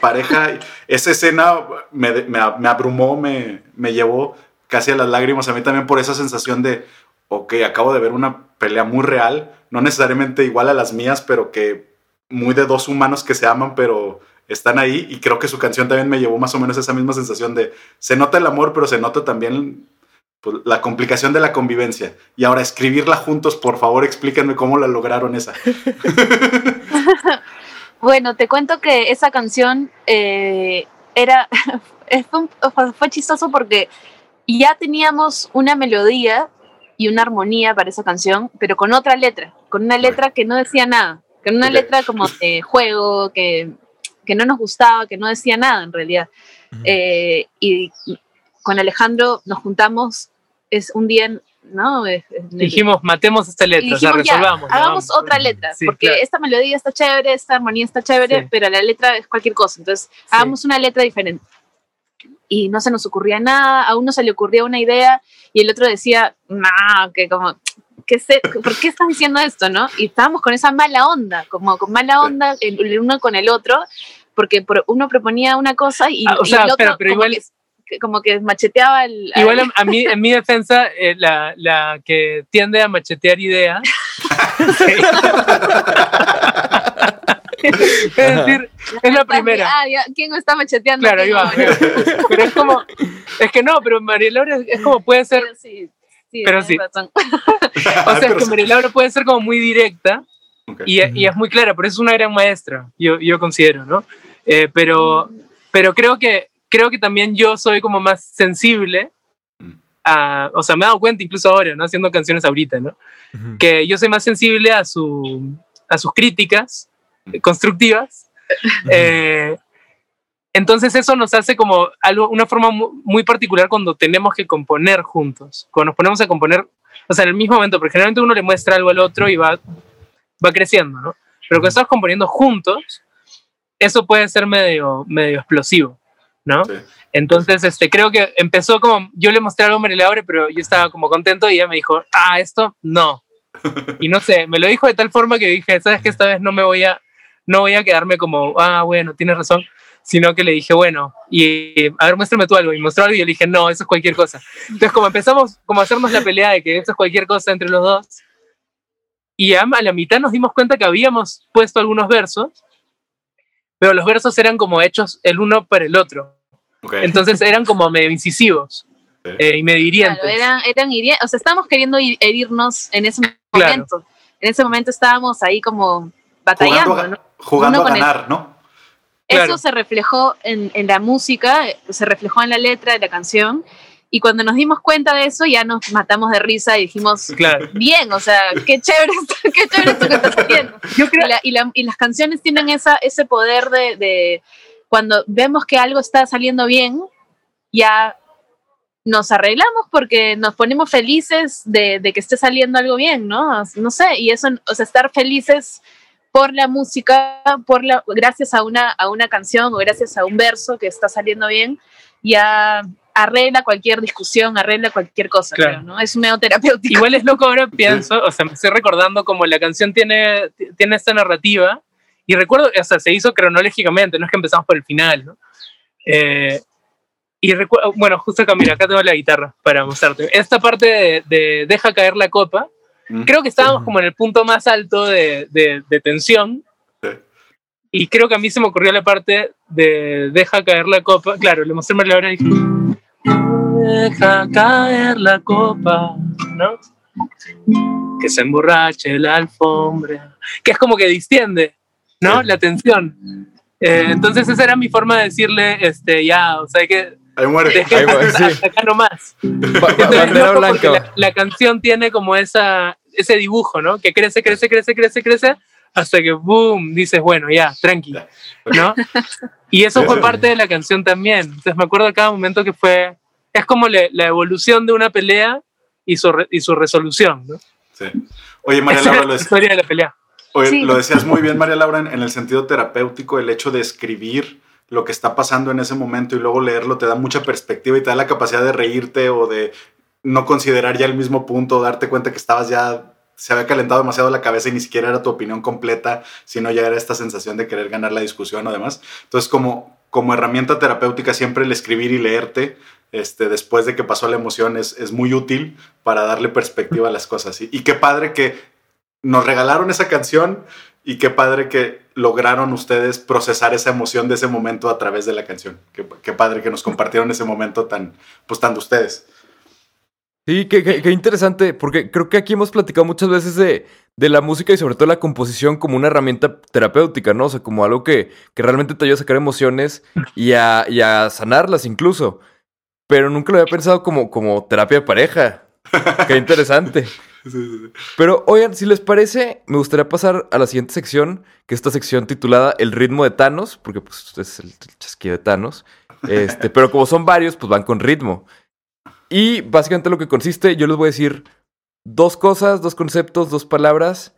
pareja, esa escena me, me, me abrumó, me, me llevó casi a las lágrimas, a mí también por esa sensación de, ok, acabo de ver una pelea muy real, no necesariamente igual a las mías, pero que muy de dos humanos que se aman, pero están ahí. Y creo que su canción también me llevó más o menos esa misma sensación de, se nota el amor, pero se nota también pues, la complicación de la convivencia. Y ahora escribirla juntos, por favor, explíquenme cómo la lograron esa. <laughs> Bueno, te cuento que esa canción eh, era <laughs> fue, fue chistoso porque ya teníamos una melodía y una armonía para esa canción, pero con otra letra, con una letra que no decía nada, con una letra como de juego, que, que no nos gustaba, que no decía nada en realidad. Eh, y con Alejandro nos juntamos, es un día, ¿no? Es- es- Dijimos, matemos esta letra, dijimos, ya, resolvamos. la hagamos vamos. otra letra, Sí, porque claro. esta melodía está chévere, esta armonía está chévere, Sí. pero la letra es cualquier cosa. Entonces, hagamos una letra diferente. Y no se nos ocurría nada, a uno se le ocurría una idea y el otro decía, no, que como, ¿qué sé, ¿por qué estás diciendo esto, no? Y estábamos con esa mala onda, como con mala onda el, el uno con el otro, porque por- uno proponía una cosa y, Ah, o y sea, el otro pero- igual- que- como que macheteaba el... Igual al- a, a mí, en mi defensa, eh, la, la que tiende a machetear ideas. <laughs> es decir, es la primera. Ah, ya, ¿quién me está macheteando? Claro, ahí ¿Quién va. no? <laughs> Pero es como, es que no, pero María Laura es como puede ser, Pero sí, sí, Pero tienes sí. razón. <laughs> o sea, es que María Laura puede ser como muy directa y, y es muy clara, por eso es una gran maestra, yo, yo considero, ¿no? Eh, pero, pero creo que, creo que también yo soy como más sensible a, o sea, me he dado cuenta incluso ahora, ¿no? Haciendo canciones ahorita, ¿no? Que yo soy más sensible a, su, a sus críticas eh, constructivas. Eh, entonces eso nos hace como algo, una forma mu- muy particular cuando tenemos que componer juntos, cuando nos ponemos a componer, o sea, en el mismo momento, porque generalmente uno le muestra algo al otro y va, va creciendo, ¿no? Pero cuando estamos componiendo juntos, eso puede ser medio, medio explosivo, ¿no? Sí. Entonces, este, creo que empezó como, yo le mostré algo a María Laura, pero yo estaba como contento y ella me dijo, ah, esto no. <laughs> Y no sé, me lo dijo de tal forma que dije, sabes que esta vez no me voy a, no voy a quedarme como, ah, bueno, tienes razón, sino que le dije, bueno, y a ver, muéstrame tú algo. Y mostró algo y yo le dije, no, eso es cualquier cosa. Entonces, como empezamos como a hacernos la pelea de que eso es cualquier cosa entre los dos, y a la mitad nos dimos cuenta que habíamos puesto algunos versos, pero los versos eran como hechos el uno para el otro. Ok. Entonces eran como medio incisivos Sí. eh, y medio hirientes. Claro, eran, eran o sea, estábamos queriendo ir- herirnos en ese Claro. momento. En ese momento estábamos ahí como batallando, jugando a, ¿no? jugando a con el- ganar, ¿no? Claro. Eso se reflejó en, en la música, se reflejó en la letra de la canción. Y cuando nos dimos cuenta de eso, ya nos matamos de risa y dijimos, Claro. bien, o sea, qué chévere, esto- <laughs> qué chévere esto que estás haciendo. Yo creo, Y, la- y la- y las canciones tienen esa, ese poder de, de cuando vemos que algo está saliendo bien, ya nos arreglamos porque nos ponemos felices de, de que esté saliendo algo bien, ¿no? No sé, y eso, o sea, estar felices por la música, por la, gracias a una, a una canción o gracias a un verso que está saliendo bien, ya arregla cualquier discusión, arregla cualquier cosa, Claro. creo, ¿no? Es un medio terapéutico. igual es loco ahora pienso, o sea, me estoy recordando como la canción tiene, tiene esta narrativa y recuerdo, o sea, se hizo cronológicamente, no es que empezamos por el final, ¿no? Eh, y recuerdo, bueno, justo acá, mira, acá tengo la guitarra para mostrarte. Esta parte de, de Deja caer la copa, Mm. creo que estábamos como en el punto más alto de, de- de tensión. Sí. Y creo que a mí se me ocurrió la parte de Deja caer la copa. Claro, le mostré a María Laura y dije, Deja caer la copa, ¿no? Que se emborrache la alfombra. Que es como que distiende, ¿no? La tensión. Eh, entonces esa era mi forma de decirle, este, ya, o sea, que Ahí muere. dejé Ahí va, sí. hasta acá nomás. Entonces. La, la canción tiene como esa, ese dibujo, ¿no? Que crece, crece, crece, crece, crece, hasta que boom, dices, bueno, ya, tranqui, ¿no? Y eso fue parte de la canción también. Entonces me acuerdo cada momento que fue, es como le- la evolución de una pelea y su, re- y su resolución, ¿no? Sí. Oye, María Laura, es lo, la dec- historia de la pelea. Oye, Sí. lo decías muy bien, María Laura, en, en el sentido terapéutico, el hecho de escribir lo que está pasando en ese momento y luego leerlo te da mucha perspectiva y te da la capacidad de reírte o de no considerar ya el mismo punto, darte cuenta que estabas ya, se había calentado demasiado la cabeza y ni siquiera era tu opinión completa, sino ya era esta sensación de querer ganar la discusión o demás. Entonces, como, como herramienta terapéutica, siempre el escribir y leerte este, después de que pasó la emoción es, es muy útil para darle perspectiva a las cosas. Y, y qué padre que nos regalaron esa canción y qué padre que lograron ustedes procesar esa emoción de ese momento a través de la canción. Qué, qué padre que nos compartieron ese momento tan, pues tan de ustedes. Sí, qué, qué- qué interesante, porque creo que aquí hemos platicado muchas veces de, de la música y sobre todo la composición como una herramienta terapéutica, ¿no? O sea, como algo que, que realmente te ayuda a sacar emociones y a, y a sanarlas incluso. Pero nunca lo había pensado como, como terapia de pareja. Qué interesante. <laughs> <laughs> Pero oigan, si les parece, me gustaría pasar a la siguiente sección, que es esta sección titulada El ritmo de Thanos, porque pues es el, el chasquido de Thanos. Este, <laughs> pero como son varios, pues van con ritmo. Y básicamente lo que consiste, yo les voy a decir dos cosas, dos conceptos, dos palabras,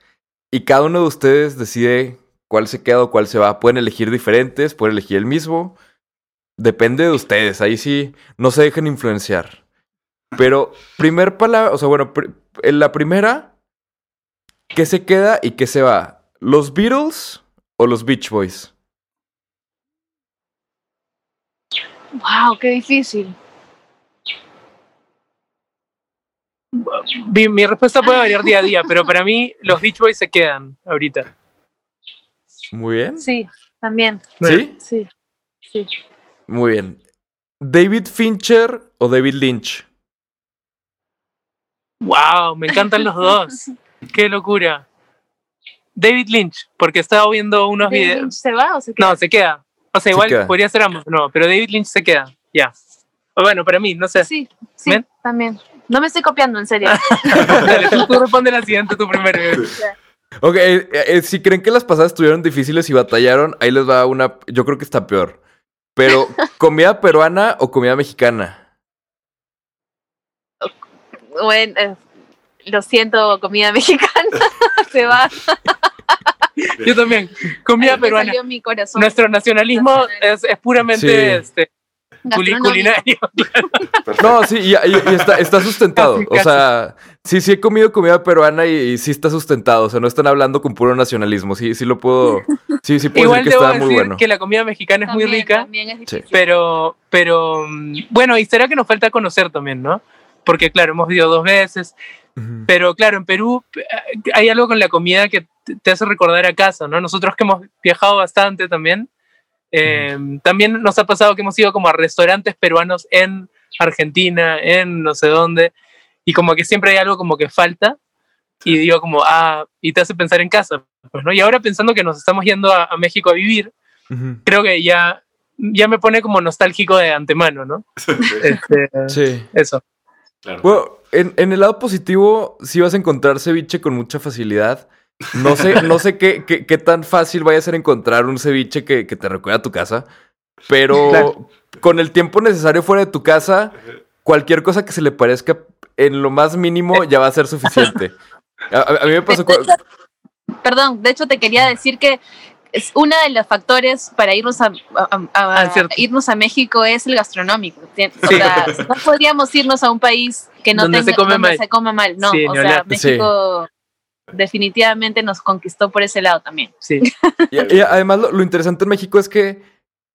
y cada uno de ustedes decide cuál se queda o cuál se va. Pueden elegir diferentes, pueden elegir el mismo. Depende de ustedes, ahí sí, no se dejen influenciar. Pero, primer palabra, o sea, bueno, pr- en la primera, ¿qué se queda y qué se va? ¿Los Beatles o los Beach Boys? Wow, qué difícil. Mi, mi respuesta puede variar día a día, pero para mí los Beach Boys se quedan ahorita. Muy bien. Sí, también. ¿Sí? Sí, sí. Muy bien. ¿David Fincher o David Lynch? Wow, me encantan los dos. Qué locura. David Lynch, porque estaba viendo unos ¿David videos. Lynch ¿Se va o se queda? No, se queda. O sea, Se igual queda. podría ser ambos, no, pero David Lynch se queda. Ya. O bueno, para mí, no sé. Sí, sí, ¿Ven? también. No me estoy copiando, en serio. <laughs> Dale, tú, tú responde la siguiente, tú primero. <laughs> Ok, eh, eh, si creen que las pasadas estuvieron difíciles y batallaron, ahí les va una. Yo creo que está peor. Pero, <laughs> ¿comida peruana o comida mexicana? Bueno, eh, lo siento, comida <laughs> mexicana. Se va. Yo también. Comida Ahí peruana. salió mi corazón. Nuestro nacionalismo es, es puramente Sí. este, culinario. <laughs> No, sí, y, y- y está, está sustentado. Casi, O sea, sí, sí he comido comida peruana y, y sí está sustentado. O sea, no están hablando con puro nacionalismo. Sí, sí lo puedo. Sí, sí puedo Igual decir que está decir muy bueno. que la comida mexicana es muy rica, también es difícil. pero, pero mm, bueno, y será que nos falta conocer también, ¿no? Porque claro, hemos ido dos veces, Ujú. pero claro, en Perú eh, hay algo con la comida que te- hace recordar a casa, ¿no? Nosotros que hemos viajado bastante también, eh, también nos ha pasado que hemos ido como a restaurantes peruanos en Argentina, en no sé dónde, y como que siempre hay algo como que falta, y digo como, ah, y te hace pensar en casa, pues, ¿no? Y ahora pensando que nos estamos yendo a, a México a vivir, Ujú. creo que ya, ya me pone como nostálgico de antemano, ¿no? <laughs> Este, Sí. Eso. Claro. Bueno, en, en el lado positivo, sí vas a encontrar ceviche con mucha facilidad. No sé, no sé qué, qué, qué tan fácil vaya a ser encontrar un ceviche que, que te recuerda a tu casa. Pero Claro. con el tiempo necesario fuera de tu casa, cualquier cosa que se le parezca en lo más mínimo ya va a ser suficiente. <laughs> A, mí me pasó. De cu- hecho, perdón, de hecho te quería decir que es uno de los factores para irnos a, a- a- a- Ah, irnos a México es el gastronómico. O Sí. sea, <laughs> no podríamos irnos a un país que no Donde tenga, se come donde mal. se coma mal. No, Sí, o sea. México definitivamente nos conquistó por ese lado también. Sí. Y, y además lo, lo interesante en México es que,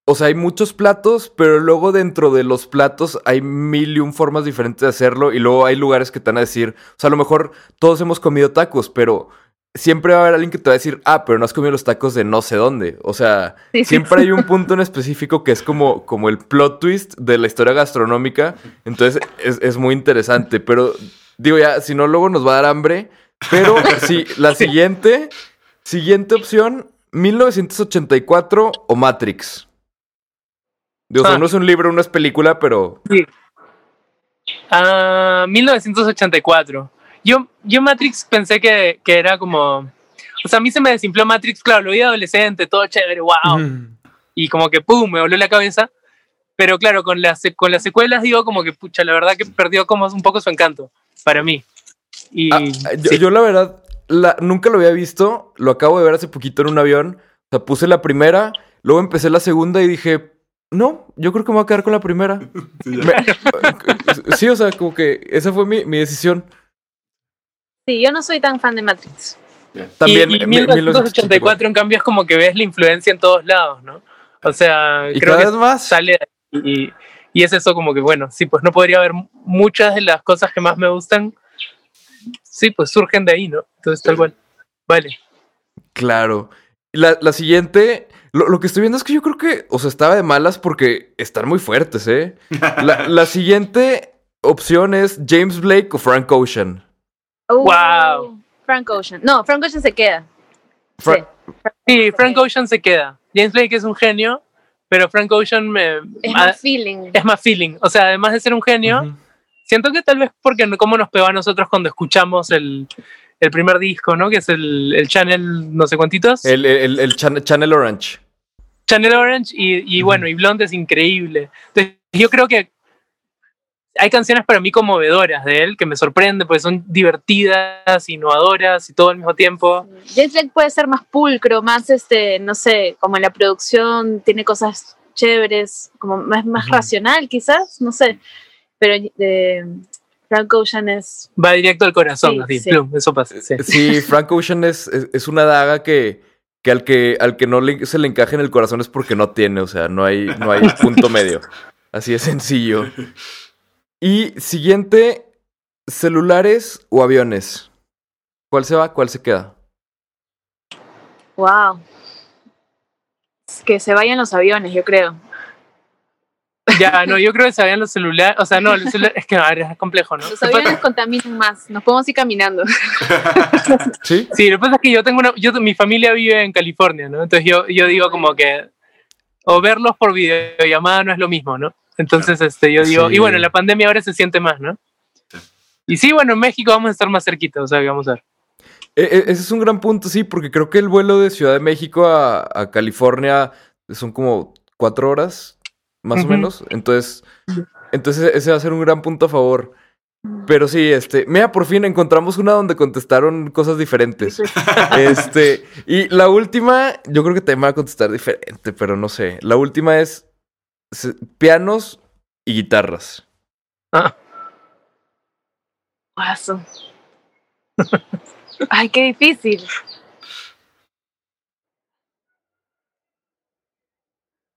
o sea, hay muchos platos, pero luego dentro de los platos hay mil y un formas diferentes de hacerlo y luego hay lugares que te van a decir, o sea, a lo mejor todos hemos comido tacos, pero siempre va a haber alguien que te va a decir, ah, pero no has comido los tacos de no sé dónde. O sea, Sí, sí, siempre hay un <laughs> punto en específico que es como, como el plot twist de la historia gastronómica. Entonces es, es muy interesante, pero digo ya, si no, luego nos va a dar hambre. Pero <laughs> sí, la siguiente, siguiente opción, 1984 o Matrix. Sea, Ah. uno es un libro, uno es película, pero... Ah, 1984. Yo, yo Matrix pensé que, que era como... O sea, a mí se me desinfló Matrix, claro, lo vi adolescente, todo chévere, wow. Ujú. Y como que, ¡pum!, me voló la cabeza. Pero claro, con las, con las secuelas digo como que, pucha, la verdad que perdió como un poco su encanto, para mí. Y Ah, yo, sí. yo la verdad, la, nunca lo había visto. Lo acabo de ver hace poquito en un avión. O sea, puse la primera, luego empecé la segunda y dije, no, yo creo que me voy a quedar con la primera. <laughs> Sí. Me- <laughs> sí, o sea, como que esa fue mi, mi decisión. Sí, yo no soy tan fan de Matrix. También, y, y mi- 1984 en cambio es como que ves la influencia en todos lados, ¿no? O sea, Y creo cada que vez más. sale y, y es eso como que bueno, sí, pues no podría haber muchas de las cosas que más me gustan, sí, pues surgen de ahí, ¿no? Entonces tal cual. Vale. Claro. La, la siguiente, lo, lo que estoy viendo es que yo creo que, o sea, estaba de malas porque están muy fuertes, ¿eh? La, <laughs> la siguiente opción es James Blake o Frank Ocean. Uh, Wow. Frank Ocean. No, Frank Ocean se queda. Fra- Sí, Frank Ocean se queda. James Blake es un genio, pero Frank Ocean me, Es más feeling. es más feeling. O sea, además de ser un genio, siento que tal vez porque no- como nos pegó a nosotros cuando escuchamos el, el primer disco, ¿no? Que es el, el Channel no sé cuántitos. El, el- el Chan- Channel Orange. Channel Orange y, y bueno, y Blonde es increíble. Entonces, yo creo que hay canciones para mí conmovedoras de él que me sorprende porque son divertidas, innovadoras y todo al mismo tiempo. James Blake puede ser más pulcro, más, este, no sé, como en la producción tiene cosas chéveres, como más, más Ujú. racional quizás, no sé. Pero eh, Frank Ocean es... Va directo al corazón, Sí, así, sí. plum, eso pasa. sí. Sí, Frank Ocean es, es, es una daga que, que al que al que no le, se le encaje en el corazón es porque no tiene, o sea, no hay, no hay punto medio. Así de sencillo. <laughs> Y siguiente, celulares o aviones. ¿Cuál se va? ¿Cuál se queda? ¡Wow! Que se vayan los aviones, yo creo. Ya, no, yo creo que se veían los celulares, o sea, no, los celulares, es que ver, es complejo, ¿no? Los aviones contaminan más, nos podemos ir caminando. <laughs> ¿Sí? Sí, lo que pasa es que yo tengo una, yo, mi familia vive en California, ¿no? Entonces yo, yo digo como que, o verlos por videollamada no es lo mismo, ¿no? Entonces, este, yo digo, Sí. y bueno, la pandemia ahora se siente más, ¿no? Sí. Y sí, bueno, en México vamos a estar más cerquita, o sea, que vamos a ver. E- e- ese es un gran punto, sí, porque creo que el vuelo de Ciudad de México a, a California son como cuatro horas, más o menos. Entonces, entonces ese va a ser un gran punto a favor. Pero sí, este, mira, por fin encontramos una donde contestaron cosas diferentes. <laughs> Este, y la última, yo creo que también va a contestar diferente, pero no sé. La última es pianos y guitarras. Ah, Guaso. Ay, qué difícil.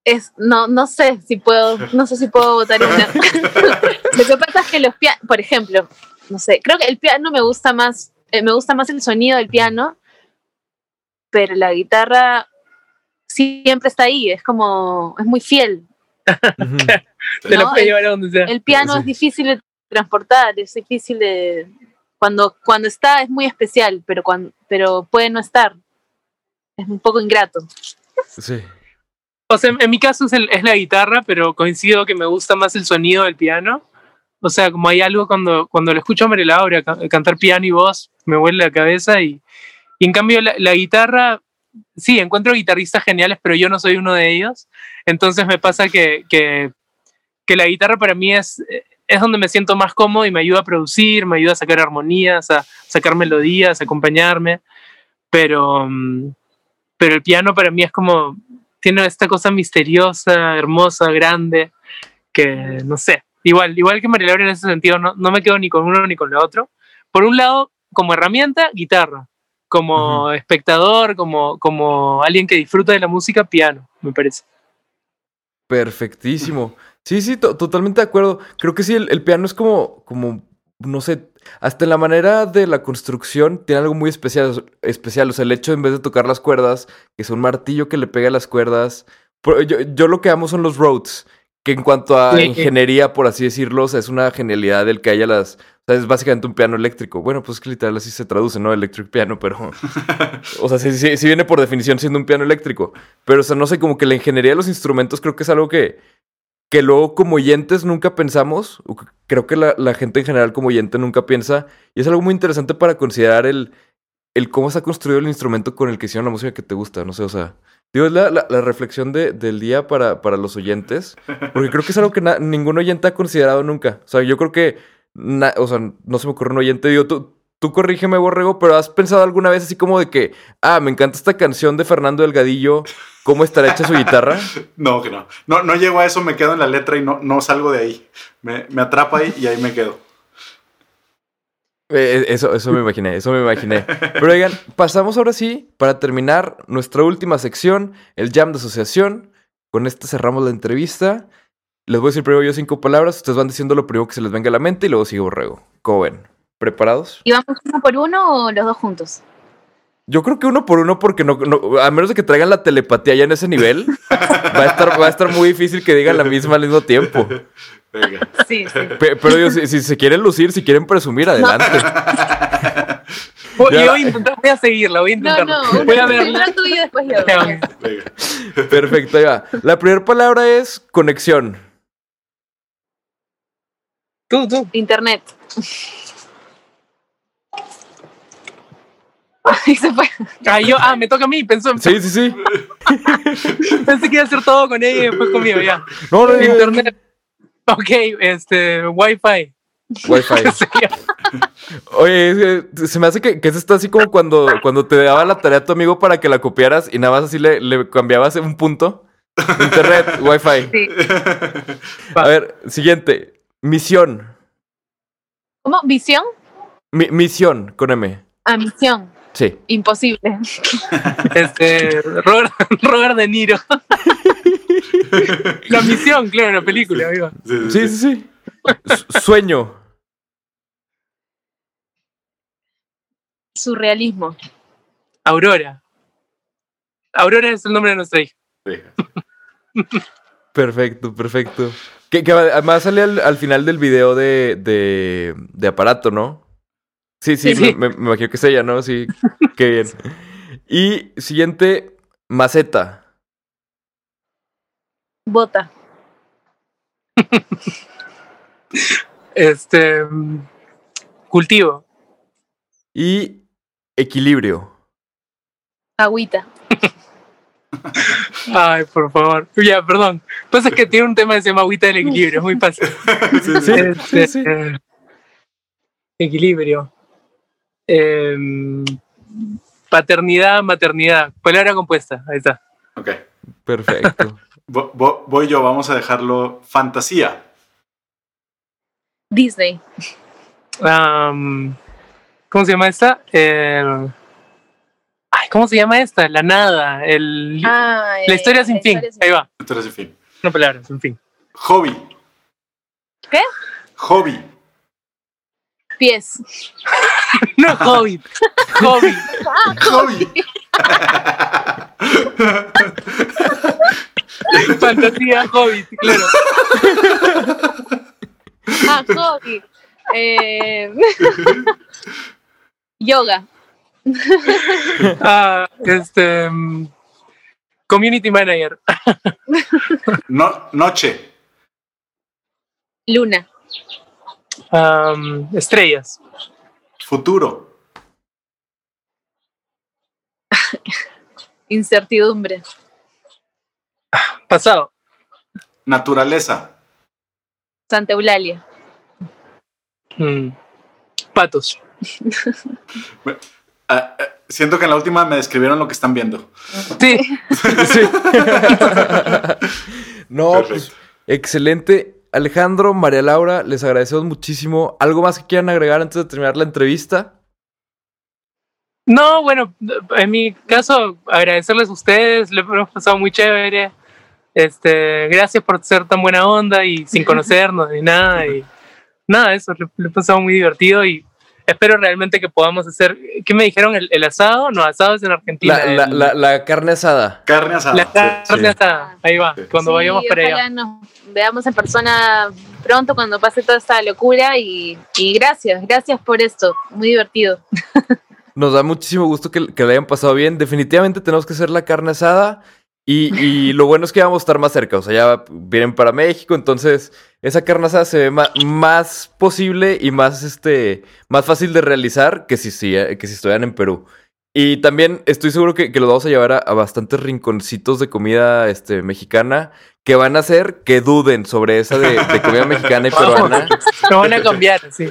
Es, no, no sé si puedo, no sé si puedo votar una. <laughs> Lo que pasa es que los pianos, por ejemplo, no sé, creo que el piano me gusta más, eh, me gusta más el sonido del piano, pero la guitarra siempre está ahí, es como, es muy fiel. <laughs> Te No, puede el- llevar a donde sea. El piano Sí. es difícil de transportar, es difícil de... Cuando, cuando está es muy especial, pero, cuando, pero puede no estar. Es un poco ingrato. Sí. O sea, en mi caso es, el- es la guitarra, pero coincido que me gusta más el sonido del piano. O sea, como hay algo cuando, cuando lo escucho a María Laura ca- cantar piano y voz, me vuelve la cabeza. Y, y en cambio, la, la guitarra, sí, encuentro guitarristas geniales, pero yo no soy uno de ellos. Entonces me pasa que, que, que la guitarra para mí es, es donde me siento más cómodo y me ayuda a producir, me ayuda a sacar armonías, a sacar melodías, a acompañarme. Pero, pero el piano para mí es como, tiene esta cosa misteriosa, hermosa, grande, que no sé. Igual, igual que María Laura en ese sentido, no, no me quedo ni con uno ni con lo otro. Por un lado, como herramienta, guitarra. Como espectador, como, como alguien que disfruta de la música, piano, me parece. Perfectísimo. Sí, sí, to- totalmente de acuerdo. Creo que sí, el, piano es como, como, no sé, hasta en la manera de la construcción tiene algo muy especial, especial. O sea, el hecho en vez de tocar las cuerdas, que es un martillo que le pega a las cuerdas. Yo, lo que amo son los Rhodes, que en cuanto a ingeniería, por así decirlo, o sea, es una genialidad el que haya las... O sea, es básicamente un piano eléctrico. Bueno, pues que literal así se traduce, ¿no? Electric piano, pero... <laughs> O sea, sí, sí, sí viene por definición siendo un piano eléctrico. Pero, o sea, no sé, como que la ingeniería de los instrumentos creo que es algo que, que luego como oyentes nunca pensamos. o que Creo que la, la gente en general como oyente nunca piensa. Y es algo muy interesante para considerar el, el cómo se ha construido el instrumento con el que hicieron la música que te gusta. No sé, o sea... Digo, es la, la- reflexión de- del día para, para los oyentes. Porque creo que es algo que ningún oyente ha considerado nunca. O sea, yo creo que... na- o sea, no se me ocurre un oyente. Digo, tú, tú corrígeme, Borrego, pero ¿has pensado alguna vez así como de que... Ah, me encanta esta canción de Fernando Delgadillo. ¿Cómo estará hecha su guitarra? <laughs> No, que no. No, no llego a eso, me quedo en la letra y no, no salgo de ahí. Me, me atrapa ahí y ahí me quedo. Eh, eso, eso me imaginé, eso me imaginé. Pero oigan, pasamos ahora sí, para terminar nuestra última sección, el jam de asociación. Con esta cerramos la entrevista. Les voy a decir primero yo cinco palabras, ustedes van diciendo lo primero que se les venga a la mente y luego sigue Borrego. ¿Cómo ven? ¿Preparados? ¿Y vamos uno por uno o los dos juntos? Yo creo que uno por uno, porque no, no- a menos de que traigan la telepatía ya en ese nivel, va a estar, va a estar muy difícil que digan la misma al mismo tiempo. Venga. Sí, sí. Pe- Pero digo, si, si se quieren lucir, si quieren presumir, adelante. Voy, Ya. yo voy a intentar, voy a seguirla, voy a No, intentarlo. no, voy a verla. primero tú y después yo. Venga. Perfecto, ahí va. La primera palabra es conexión. Tú, tú. Internet. <laughs> Ahí se fue. Ah, yo, ah, me toca a mí. Pensó, Sí, sí, sí. <laughs> Pensé que iba a hacer todo con ella y después conmigo, ya. No, no, no, Internet. Ok, este, Wi-Fi. Wi-Fi. <laughs> Sí, Oye, se me hace que, que eso está así como cuando, cuando te daba la tarea a tu amigo para que la copiaras y nada más así le, le cambiabas un punto. Internet, <laughs> Wi-Fi. Sí. A ver, siguiente. Misión. ¿Cómo? ¿Visión? Mi- misión, con M. A misión. Sí. Imposible. <laughs> Este, Robert, <laughs> Robert De Niro. <laughs> La misión, claro, la película, amigo. Sí, Sí, sí, sí. Su- Sueño. Surrealismo. Aurora. Aurora es el nombre de nuestra hija. Perfecto, perfecto. Que, que además sale al, al final del video de, de, de aparato, ¿no? Sí, sí, Sí. Me, me- me imagino que es ella, ¿no? Sí, <laughs> qué bien. Y siguiente, maceta. Bota. <laughs> Este. Cultivo. Y equilibrio. Agüita. <laughs> Ay, por favor. Ya, perdón. Pasa que tiene un tema que se llama agüita del equilibrio, es muy fácil. Sí, Este, sí, sí. Eh. Em, paternidad, maternidad. Palabra compuesta. Ahí está. Ok. Perfecto. <laughs> Vo- vo- voy yo, vamos a dejarlo fantasía. Disney. ¿Cómo se llama esta? El- Ay, ¿cómo se llama esta? La nada. El... Ah, la eh, historia sin la fin. historia sin Ahí va. Entonces, en fin. Una palabra, sin fin. Hobby. ¿Qué? Hobby. Pies. <laughs> No, Hobbit. Hobbit. Hobby. Fantasía Hobbit, claro. Ah, hobby. Eh, <laughs> yoga. Ah, este. mm, Community manager. No- noche. Luna. Am, estrellas. Futuro. <laughs> Incertidumbre. Pasado. Naturaleza. Santa Eulalia. Mm, Patos. Ah, ah, siento que en la última me describieron lo que están viendo. Sí. <laughs> Sí. <laughs> no, pues excelente. Alejandro, María Laura, les agradecemos muchísimo. ¿Algo más que quieran agregar antes de terminar la entrevista? No, bueno, en mi caso, agradecerles a ustedes, lo hemos pasado muy chévere. Este, gracias por ser tan buena onda y sin <laughs> conocernos ni nada. Y nada, eso, lo, he pasado muy divertido y espero realmente que podamos hacer. ¿Qué me dijeron? ¿El, el asado? No, asado es en Argentina. La, la- el- la- la carne asada. Carne asada. la carne sí. asada. Ahí va, Sí. cuando Sí, vayamos para allá. nos veamos en persona pronto cuando pase toda esta locura y, y gracias, gracias por esto, muy divertido. <laughs> Nos da muchísimo gusto que, que le hayan pasado bien. Definitivamente tenemos que hacer la carne asada. Y, y lo bueno es que vamos a estar más cerca. O sea, ya vienen para México. Entonces, esa carne asada se ve más, posible y más, este, más fácil de realizar que si, si- que si estuvieran en Perú. Y también estoy seguro que, que los vamos a llevar a, a bastantes rinconcitos de comida este, mexicana que van a hacer que duden sobre esa de, de comida mexicana y <laughs> peruana. Lo van a cambiar, sí.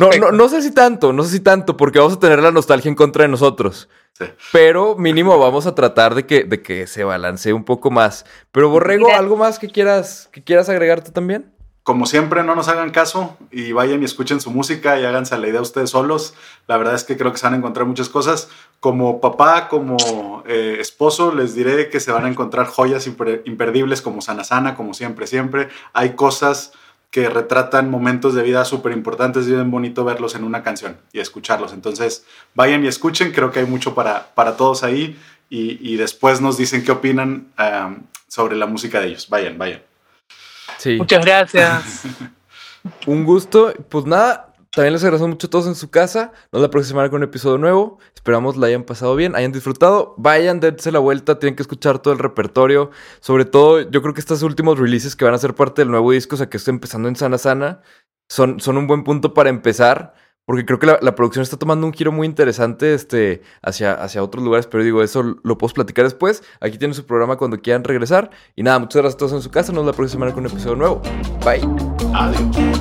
No, no, no sé si tanto, no sé si tanto, porque vamos a tener la nostalgia en contra de nosotros. Sí. Pero mínimo vamos a tratar de que, de que se balancee un poco más. Pero Borrego, Mira. ¿algo más que quieras, que quieras agregar tú también? Como siempre, no nos hagan caso y vayan y escuchen su música y háganse la idea ustedes solos. La verdad es que creo que se van a encontrar muchas cosas. Como papá, como eh, esposo, les diré que se van a encontrar joyas imper- imperdibles como Sana Sana, como siempre, siempre. Hay cosas que retratan momentos de vida súper importantes y es bonito verlos en una canción y escucharlos. Entonces, vayan y escuchen, creo que hay mucho para, para todos ahí y, después nos dicen qué opinan sobre la música de ellos. Vayan, vayan. Sí. Muchas gracias. <laughs> Un gusto. Pues nada, también les agradezco mucho a todos en su casa. Nos la próxima semana con un episodio nuevo. Esperamos la hayan pasado bien, hayan disfrutado. Vayan, dense la vuelta, tienen que escuchar todo el repertorio. Sobre todo, yo creo que estos últimos releases que van a ser parte del nuevo disco, o sea, que estoy empezando en Sana Sana, son, son un buen punto para empezar. Porque creo que la, producción está tomando un giro muy interesante este, hacia, hacia otros lugares, pero digo, eso lo puedo platicar después. Aquí tienen su programa cuando quieran regresar. Y nada, muchas gracias a todos en su casa. Nos vemos la próxima semana con un episodio nuevo. Bye. Adiós.